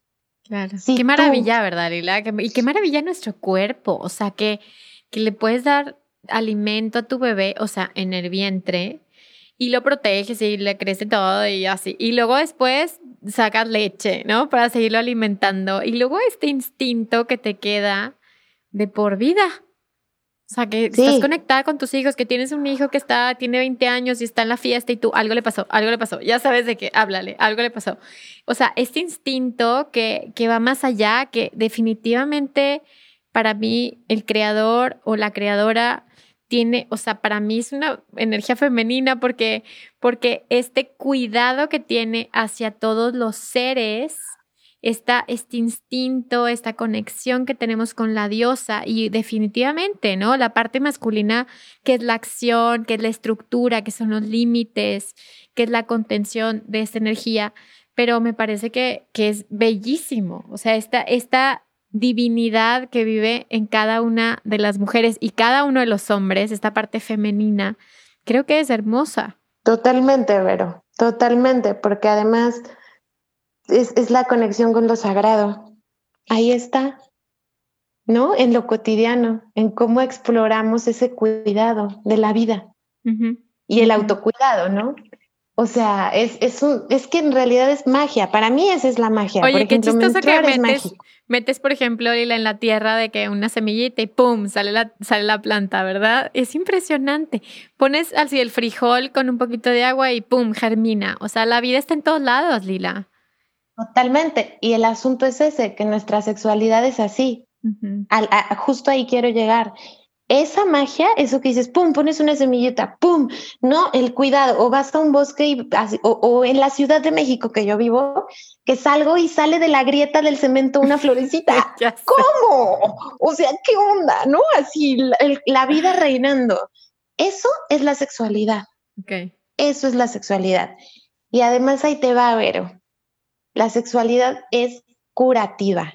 A: Claro. qué maravilla, ¿verdad, Lila? Y qué maravilla nuestro cuerpo. O sea, que, que le puedes dar alimento a tu bebé, o sea, en el vientre, y lo proteges y le crece todo y así. Y luego después sacas leche, ¿no? Para seguirlo alimentando. Y luego este instinto que te queda de por vida. O sea, que estás conectada con tus hijos, que tienes un hijo que está, tiene 20 años y está en la fiesta y tú, algo le pasó, algo le pasó, ya sabes de qué, háblale, algo le pasó. O sea, este instinto que, que va más allá, que definitivamente para mí el creador o la creadora tiene, o sea, para mí es una energía femenina porque, porque este cuidado que tiene hacia todos los seres esta, este instinto, esta conexión que tenemos con la diosa y definitivamente, ¿no? La parte masculina, que es la acción, que es la estructura, que son los límites, que es la contención de esta energía, pero me parece que, que es bellísimo, o sea, esta, esta divinidad que vive en cada una de las mujeres y cada uno de los hombres, esta parte femenina, creo que es hermosa.
B: Totalmente, Vero, totalmente, porque además es, la conexión con lo sagrado. Ahí está, ¿no? En lo cotidiano, en cómo exploramos ese cuidado de la vida y el autocuidado, ¿no? O sea, es, es, un, es que en realidad es magia. Para mí esa es la magia.
A: Oye, por qué chistoso que metes, metes, por ejemplo, Lila, en la tierra de que una semillita y ¡pum! sale la, sale la planta, ¿verdad? Es impresionante. Pones así el frijol con un poquito de agua y ¡pum! germina. O sea, la vida está en todos lados, Lila.
B: Totalmente. Y el asunto es ese, que nuestra sexualidad es así. justo ahí quiero llegar. Esa magia, eso que dices, pum, pones una semillita, pum, no, el cuidado, o vas a un bosque y, o, en la Ciudad de México que yo vivo, que salgo y sale de la grieta del cemento una florecita. ¿Cómo? O sea, ¿qué onda? ¿No? Así, la, vida reinando. Eso es la sexualidad.
A: Okay.
B: Eso es la sexualidad. Y además ahí te va, Vero la sexualidad es curativa.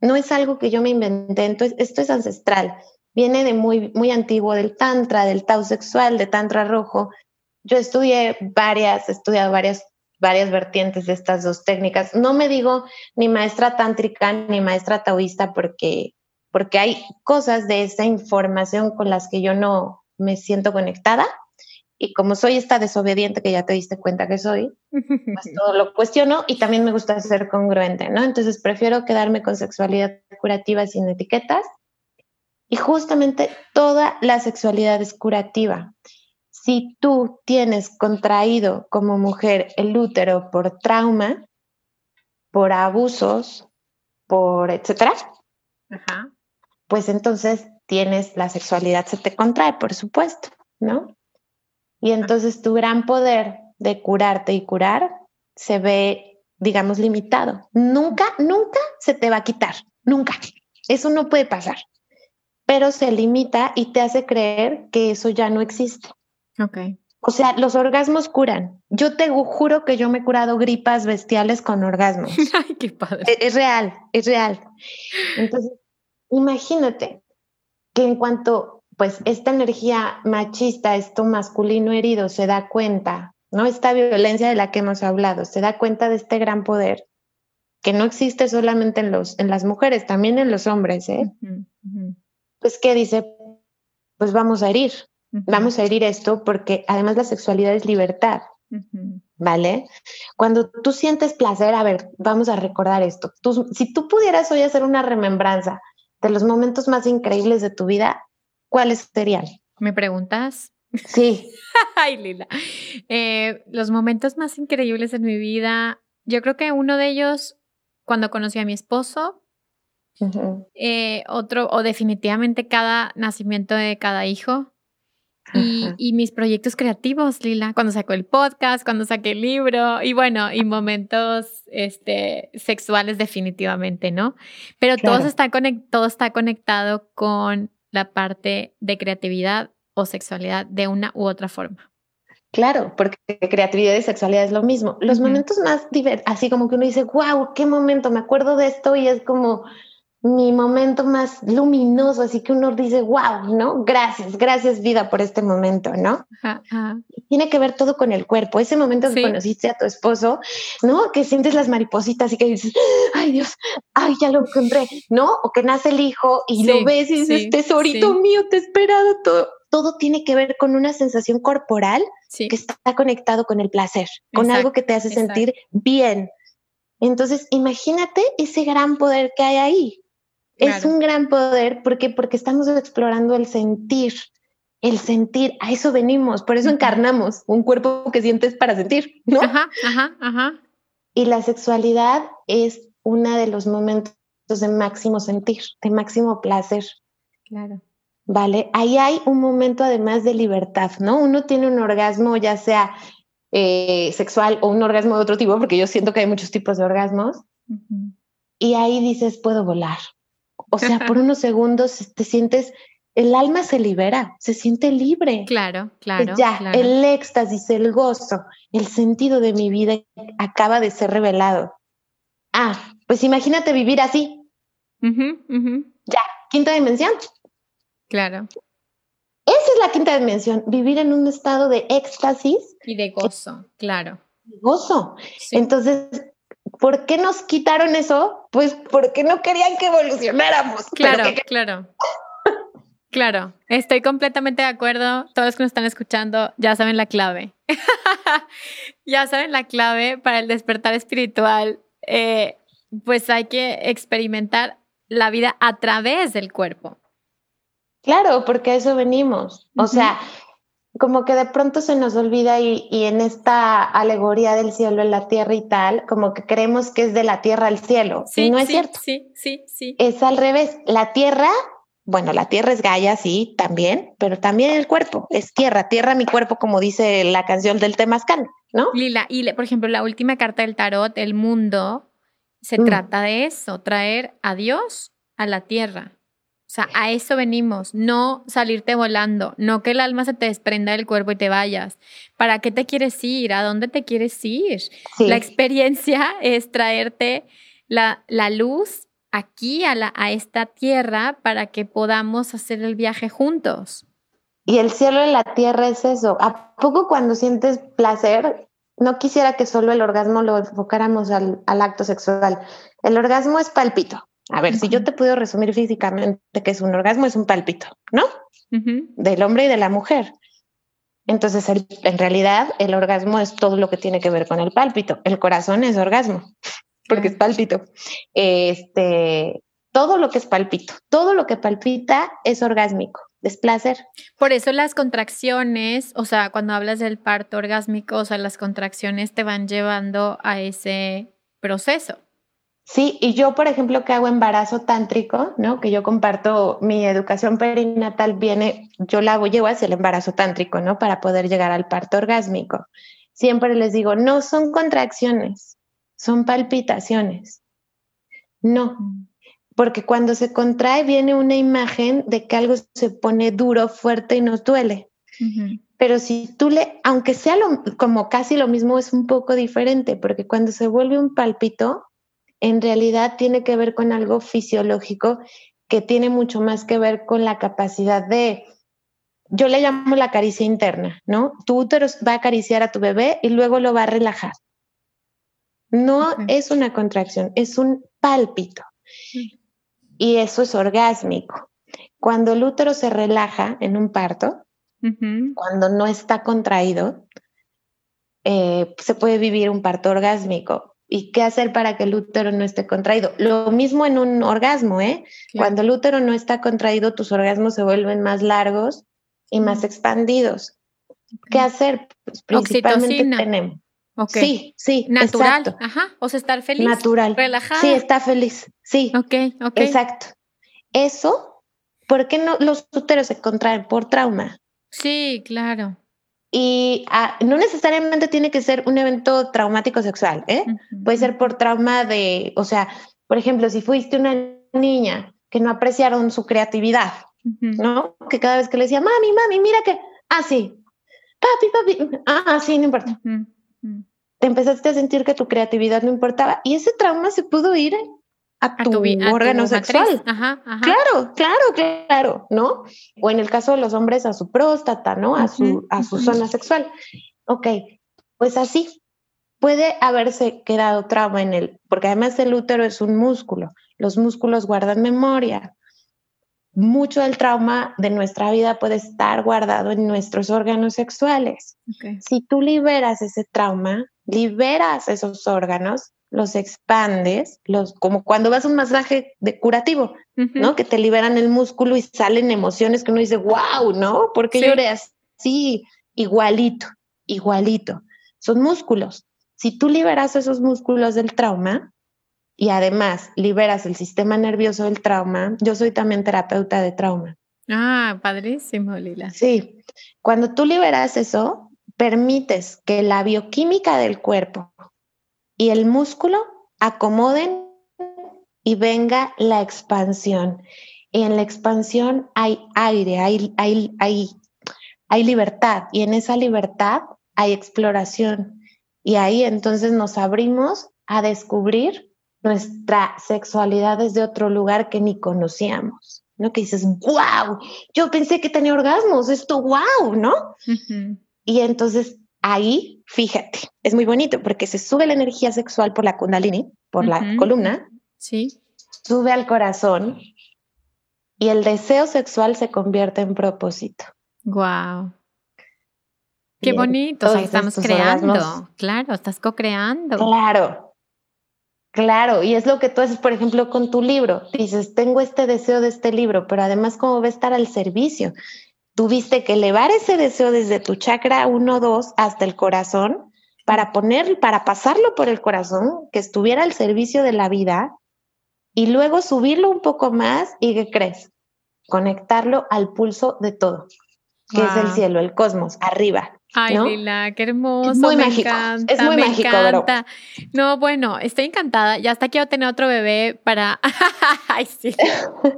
B: No es algo que yo me inventé, entonces esto es ancestral. Viene de muy, muy antiguo, del tantra, del tao sexual, de tantra rojo. Yo estudié varias, he estudiado varias, varias vertientes de estas dos técnicas. No me digo ni maestra tántrica ni maestra taoísta porque, porque hay cosas de esa información con las que yo no me siento conectada. Y como soy esta desobediente que ya te diste cuenta que soy, pues todo lo cuestiono y también me gusta ser congruente, ¿no? Entonces prefiero quedarme con sexualidad curativa sin etiquetas. Y justamente toda la sexualidad es curativa si tú tienes contraído como mujer el útero por trauma, por abusos, por etcétera, pues entonces tienes la sexualidad se te contrae, por supuesto, ¿no? Y entonces tu gran poder de curarte y curar se ve, digamos, limitado. Nunca, nunca se te va a quitar, nunca. Eso no puede pasar, pero se limita y te hace creer que eso ya no existe.
A: Ok.
B: O sea, los orgasmos curan. Yo te juro que yo me he curado gripas bestiales con orgasmos.
A: Ay, qué padre.
B: Es, real, es real. Entonces, imagínate que en cuanto, pues, esta energía machista, esto masculino herido, se da cuenta, ¿no? Esta violencia de la que hemos hablado, se da cuenta de este gran poder que no existe solamente en, los, en las mujeres, también en los hombres, ¿eh? Pues, ¿qué dice? Pues vamos a herir, Vamos a herir esto porque además la sexualidad es libertad. ¿Vale? Cuando tú sientes placer, a ver, vamos a recordar esto. si tú pudieras hoy hacer una remembranza de los momentos más increíbles de tu vida, ¿cuáles serían?
A: ¿Me preguntas?
B: Sí.
A: Ay, Lila. Eh, los momentos más increíbles de mi vida, yo creo que uno de ellos, cuando conocí a mi esposo, eh, otro, o definitivamente cada nacimiento de cada hijo, y, mis proyectos creativos, Lila, cuando sacó el podcast, cuando saqué el libro y bueno, y momentos este, sexuales definitivamente, ¿no? Pero todo, está todo está conectado con la parte de creatividad o sexualidad de una u otra forma.
B: Claro, porque creatividad y sexualidad es lo mismo. Los momentos más divertidos, así como que uno dice, wow, qué momento, me acuerdo de esto y es como, mi momento más luminoso, así que uno dice, wow, ¿no? Gracias, gracias vida por este momento, ¿no? Tiene que ver todo con el cuerpo. Ese momento que conociste a tu esposo, ¿no? Que sientes las maripositas y que dices, ay Dios, ay, ya lo encontré, ¿no? O que nace el hijo y lo ves y dices, tesorito mío, te he esperado todo. Todo tiene que ver con una sensación corporal que está conectado con el placer, con algo que te hace sentir bien. Entonces, imagínate ese gran poder que hay ahí. Es un gran poder porque porque estamos explorando el sentir, el sentir, a eso venimos, por eso encarnamos un cuerpo que sientes para sentir, ¿no?
A: Ajá, ajá, ajá.
B: Y la sexualidad es uno de los momentos de máximo sentir, de máximo placer.
A: Claro.
B: Vale, ahí hay un momento además de libertad, ¿no? Uno tiene un orgasmo, ya sea eh, sexual o un orgasmo de otro tipo, porque yo siento que hay muchos tipos de orgasmos. Y ahí dices, puedo volar, o sea, por unos segundos te sientes, el alma se libera, se siente libre.
A: Claro, claro.
B: Ya,
A: claro.
B: el éxtasis, el gozo, el sentido de mi vida acaba de ser revelado. Ah, pues imagínate vivir así. Ya, quinta dimensión.
A: Claro.
B: Esa es la quinta dimensión, vivir en un estado de éxtasis.
A: Y de gozo, claro.
B: Gozo. Entonces, ¿Por qué nos quitaron eso? Pues porque no querían que evolucionáramos.
A: Claro, claro. Claro, estoy completamente de acuerdo. Todos los que nos están escuchando ya saben la clave. ya saben la clave para el despertar espiritual. Eh, pues hay que experimentar la vida a través del cuerpo.
B: Claro, porque a eso venimos. O sea, como que de pronto se nos olvida y, en esta alegoría del cielo en la tierra y tal, como que creemos que es de la tierra al cielo. Sí, y no es cierto.
A: Sí, sí, sí.
B: Es al revés. La tierra, bueno, la tierra es Gaia, sí, también, pero también el cuerpo es tierra, tierra mi cuerpo, como dice la canción del Temazcal, ¿no?
A: Lila, y por ejemplo, la última carta del tarot, el mundo, se mm. trata de eso, traer a Dios a la tierra. O sea, a eso venimos, no salirte volando, no que el alma se te desprenda del cuerpo y te vayas. ¿Para qué te quieres ir? ¿A dónde te quieres ir? La experiencia es traerte la, la luz aquí a, la, a esta tierra para que podamos hacer el viaje juntos.
B: Y el cielo y la tierra es eso. ¿A poco cuando sientes placer no quisiera que solo el orgasmo lo enfocáramos al, acto sexual. El orgasmo es palpito. A ver, si yo te puedo resumir físicamente que es un orgasmo, es un palpito, ¿no? Del hombre y de la mujer. Entonces, en realidad, el orgasmo es todo lo que tiene que ver con el pálpito. El corazón es orgasmo, porque es pálpito. Este, todo lo que es palpito, todo lo que palpita es orgásmico, es placer.
A: Por eso las contracciones, o sea, cuando hablas del parto orgásmico, o sea, las contracciones te van llevando a ese proceso.
B: Sí, y yo, por ejemplo, que hago embarazo tántrico, ¿no? Que yo comparto mi educación perinatal, viene, yo la llevo hacia el embarazo tántrico, ¿no? Para poder llegar al parto orgásmico. Siempre les digo, no son contracciones, son palpitaciones. No, porque cuando se contrae viene una imagen de que algo se pone duro, fuerte y nos duele. Pero si tú le, aunque sea como casi lo mismo, es un poco diferente, porque cuando se vuelve un palpito, en realidad tiene que ver con algo fisiológico que tiene mucho más que ver con la capacidad de, yo le llamo la caricia interna, ¿no? Tu útero va a acariciar a tu bebé y luego lo va a relajar. No es una contracción, es un pálpito. Y eso es orgásmico. Cuando el útero se relaja en un parto, cuando no está contraído, eh, se puede vivir un parto orgásmico. ¿Y qué hacer para que el útero no esté contraído? Lo mismo en un orgasmo, ¿eh? Cuando el útero no está contraído, tus orgasmos se vuelven más largos y más expandidos. ¿Qué hacer?
A: Pues principalmente tenemos.
B: Sí, sí.
A: Natural. Ajá. O sea, estar feliz.
B: Natural.
A: Relajada.
B: Sí, está feliz. Sí.
A: Ok, ok.
B: Exacto. Eso, ¿por qué no los úteros se contraen? Por trauma.
A: Sí, claro.
B: Y ah, no necesariamente tiene que ser un evento traumático sexual, ¿eh? Puede ser por trauma de, o sea, por ejemplo, si fuiste una niña que no apreciaron su creatividad, ¿no? Que cada vez que le decía, mami, mami, mira que, ah, sí, papi, papi, ah, sí, no importa. Te empezaste a sentir que tu creatividad no importaba y ese trauma se pudo ir a tu, órgano sexual. Claro, claro, claro, ¿no? O en el caso de los hombres a su próstata, ¿no? A su, a su zona sexual. Ok, pues así puede haberse quedado trauma en él, porque además el útero es un músculo, los músculos guardan memoria. Mucho del trauma de nuestra vida puede estar guardado en nuestros órganos sexuales. Si tú liberas ese trauma, liberas esos órganos, los expandes, los, como cuando vas a un masaje de curativo, ¿no? Que te liberan el músculo y salen emociones que uno dice, wow, ¿no? ¿Por qué lloré así? Igualito, igualito. Son músculos. Si tú liberas esos músculos del trauma y además liberas el sistema nervioso del trauma, yo soy también terapeuta de trauma.
A: Ah, padrísimo, Lila.
B: Sí, cuando tú liberas eso, permites que la bioquímica del cuerpo y el músculo acomoden y venga la expansión. Y en la expansión hay aire, hay, hay, hay, hay libertad y en esa libertad hay exploración. Y ahí entonces nos abrimos a descubrir nuestra sexualidad desde otro lugar que ni conocíamos, ¿no? Que dices, wow, yo pensé que tenía orgasmos, esto, wow, ¿no? Y entonces ahí, fíjate, es muy bonito porque se sube la energía sexual por la kundalini, por la columna.
A: Sí.
B: Sube al corazón y el deseo sexual se convierte en propósito.
A: Wow. Qué bonito, o sea, estamos creando, claro, estás co-creando.
B: Claro, claro, y es lo que tú haces, por ejemplo, con tu libro. Dices, tengo este deseo de este libro, pero además, ¿cómo va a estar al servicio? Tuviste que elevar ese deseo desde tu chakra 1, 2 hasta el corazón para poner, para pasarlo por el corazón, que estuviera al servicio de la vida y luego subirlo un poco más y ¿qué crees? Conectarlo al pulso de todo, que es el cielo, el cosmos, arriba.
A: Ay, Lila, qué hermoso.
B: Es muy mágico. es muy me mágico, encanta.
A: No, bueno, estoy encantada. Ya hasta quiero tener otro bebé para. Ay, sí.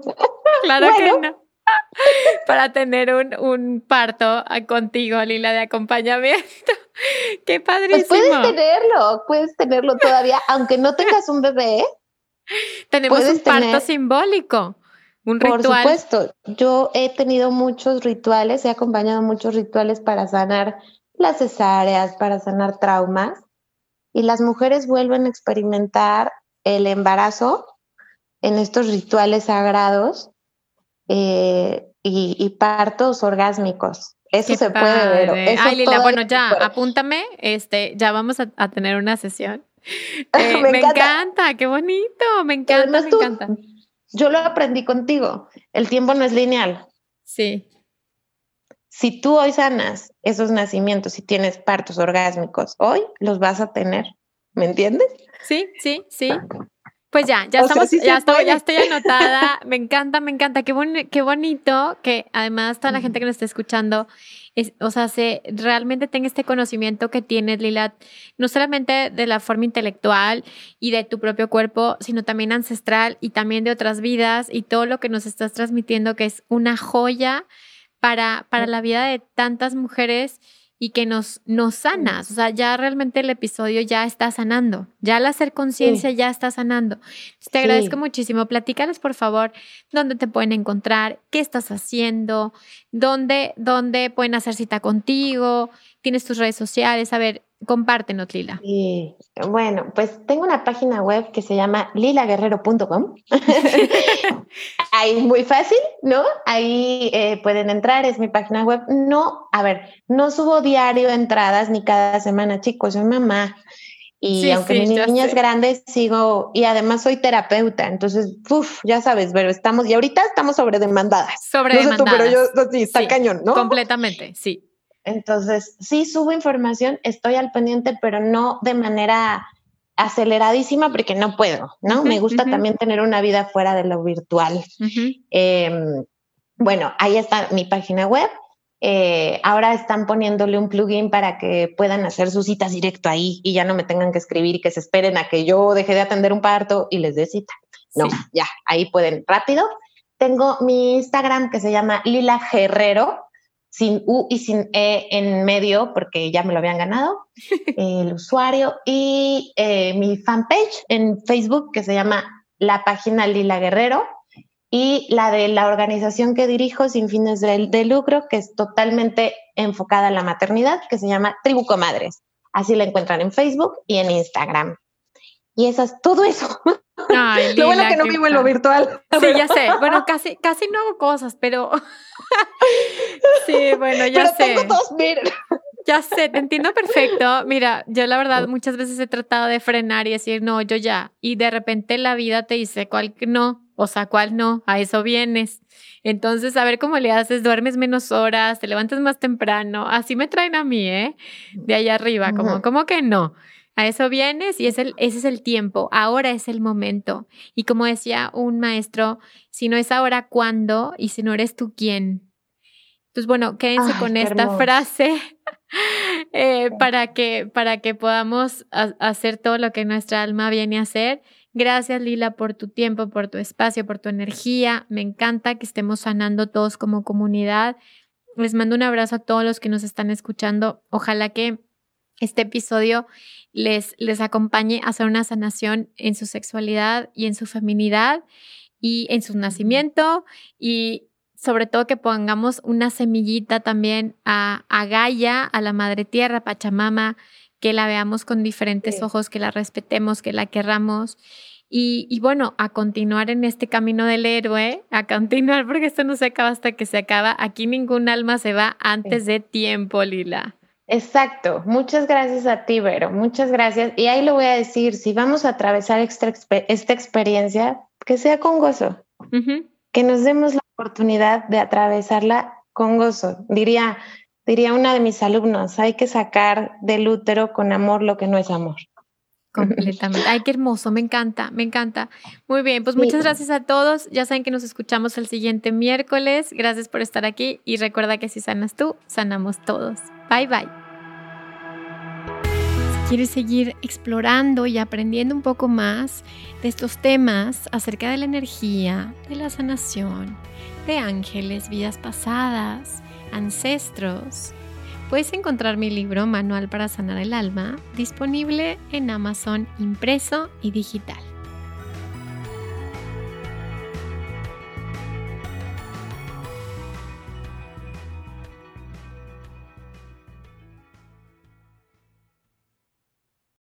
A: claro que no. para tener un, un, parto contigo, Lila, de acompañamiento. Qué padrísimo.
B: Pues puedes tenerlo, puedes tenerlo todavía, aunque no tengas un bebé.
A: Tenemos un parto simbólico, un ritual.
B: Por supuesto, yo he tenido muchos rituales, he acompañado muchos rituales para sanar las cesáreas, para sanar traumas, y las mujeres vuelven a experimentar el embarazo en estos rituales sagrados eh, y, partos orgásmicos. Eso se puede ver.
A: Ay, Lila, bueno, ya, apúntame, este, ya vamos a, tener una sesión. Eh, me, encanta. qué bonito, me encanta, me encanta.
B: Yo lo aprendí contigo. El tiempo no es lineal.
A: Sí.
B: Si tú hoy sanas esos nacimientos y tienes partos orgásmicos, hoy los vas a tener. ¿Me entiendes?
A: Sí, sí, sí. Pues ya, ya estamos, ya, estoy, ya estoy anotada. Me encanta, me encanta. Qué, qué bonito que además toda la gente que nos está escuchando, es, o sea, se realmente tenga este conocimiento que tienes, Lila, no solamente de la forma intelectual y de tu propio cuerpo, sino también ancestral y también de otras vidas y todo lo que nos estás transmitiendo, que es una joya para, para la vida de tantas mujeres y que nos, nos sanas. O sea, ya realmente el episodio ya está sanando. Ya al hacer conciencia ya está sanando. te agradezco muchísimo. Platícales, por favor, dónde te pueden encontrar, qué estás haciendo, dónde, dónde pueden hacer cita contigo, tienes tus redes sociales. A ver, Compártenos, Lila.
B: Sí. Bueno, pues tengo una página web que se llama lilaguerrero.com. Ahí muy fácil, ¿no? Ahí eh, pueden entrar, es mi página web. No, a ver, no subo diario entradas ni cada semana, chicos, soy mamá. Y aunque mi niña es grande, sigo, y además soy terapeuta, entonces, uff, ya sabes, pero estamos, y ahorita estamos sobredemandadas.
A: Sobredemandadas.
B: No pero yo, sí, está cañón, ¿no?
A: Completamente, sí.
B: Entonces, sí subo información, estoy al pendiente, pero no de manera aceleradísima porque no puedo, ¿no? Me gusta también tener una vida fuera de lo virtual. Em, bueno, ahí está mi página web. Eh, ahora están poniéndole un plugin para que puedan hacer sus citas directo ahí y ya no me tengan que escribir y que se esperen a que yo deje de atender un parto y les dé cita. No, ya, ahí pueden rápido. Tengo mi Instagram que se llama Lila Guerrero, sin U y sin E en medio, porque ya me lo habían ganado, el usuario, y eh, mi fanpage en Facebook que se llama la página Lila Guerrero, y la de la organización que dirijo sin fines de, lucro, que es totalmente enfocada a la maternidad, que se llama Tribu Comadres. Así la encuentran en Facebook y en Instagram. Y esas, todo eso. lo bueno que no vivo en lo virtual.
A: Sí, ya sé. Bueno, casi, casi no hago cosas, pero sí, bueno, ya
B: pero Tengo dos, miren.
A: Ya sé, te entiendo perfecto. Mira, yo la verdad muchas veces he tratado de frenar y decir, no, yo ya. Y de repente la vida te dice, ¿cuál no? O sea, ¿cuál no? A eso vienes. Entonces, a ver cómo le haces, duermes menos horas, te levantas más temprano. Así me traen a mí, ¿eh? De allá arriba, como, ¿cómo que no? A eso vienes y es el, ese es el tiempo, ahora es el momento. Y como decía un maestro, si no es ahora, ¿cuándo? Y si no eres tú, ¿quién? Entonces, bueno, quédense con esta frase eh, para, que, para que podamos hacer todo lo que nuestra alma viene a hacer. Gracias, Lila, por tu tiempo, por tu espacio, por tu energía. Me encanta que estemos sanando todos como comunidad. Les mando un abrazo a todos los que nos están escuchando. Ojalá que este episodio les, les acompañe a hacer una sanación en su sexualidad y en su feminidad y en su nacimiento y sobre todo que pongamos una semillita también a, a Gaia, a la Madre Tierra, Pachamama, que la veamos con diferentes ojos, que la respetemos, que la querramos. Y, y, bueno, a continuar en este camino del héroe, a continuar porque esto no se acaba hasta que se acaba. Aquí ningún alma se va antes de tiempo, Lila.
B: Exacto. Muchas gracias a ti, Vero. Muchas gracias. Y ahí lo voy a decir, si vamos a atravesar esta, experiencia, que sea con gozo. Que nos demos la oportunidad de atravesarla con gozo. Diría, diría una de mis alumnos, hay que sacar del útero con amor lo que no es amor.
A: Completamente. Ay, qué hermoso, me encanta, me encanta. Muy bien, pues muchas gracias a todos. Ya saben que nos escuchamos el siguiente miércoles. Gracias por estar aquí y recuerda que si sanas tú, sanamos todos. Bye bye. Si quieres seguir explorando y aprendiendo un poco más de estos temas acerca de la energía, de la sanación, de ángeles, vidas pasadas, ancestros, puedes encontrar mi libro Manual para Sanar el Alma disponible en Amazon impreso y digital.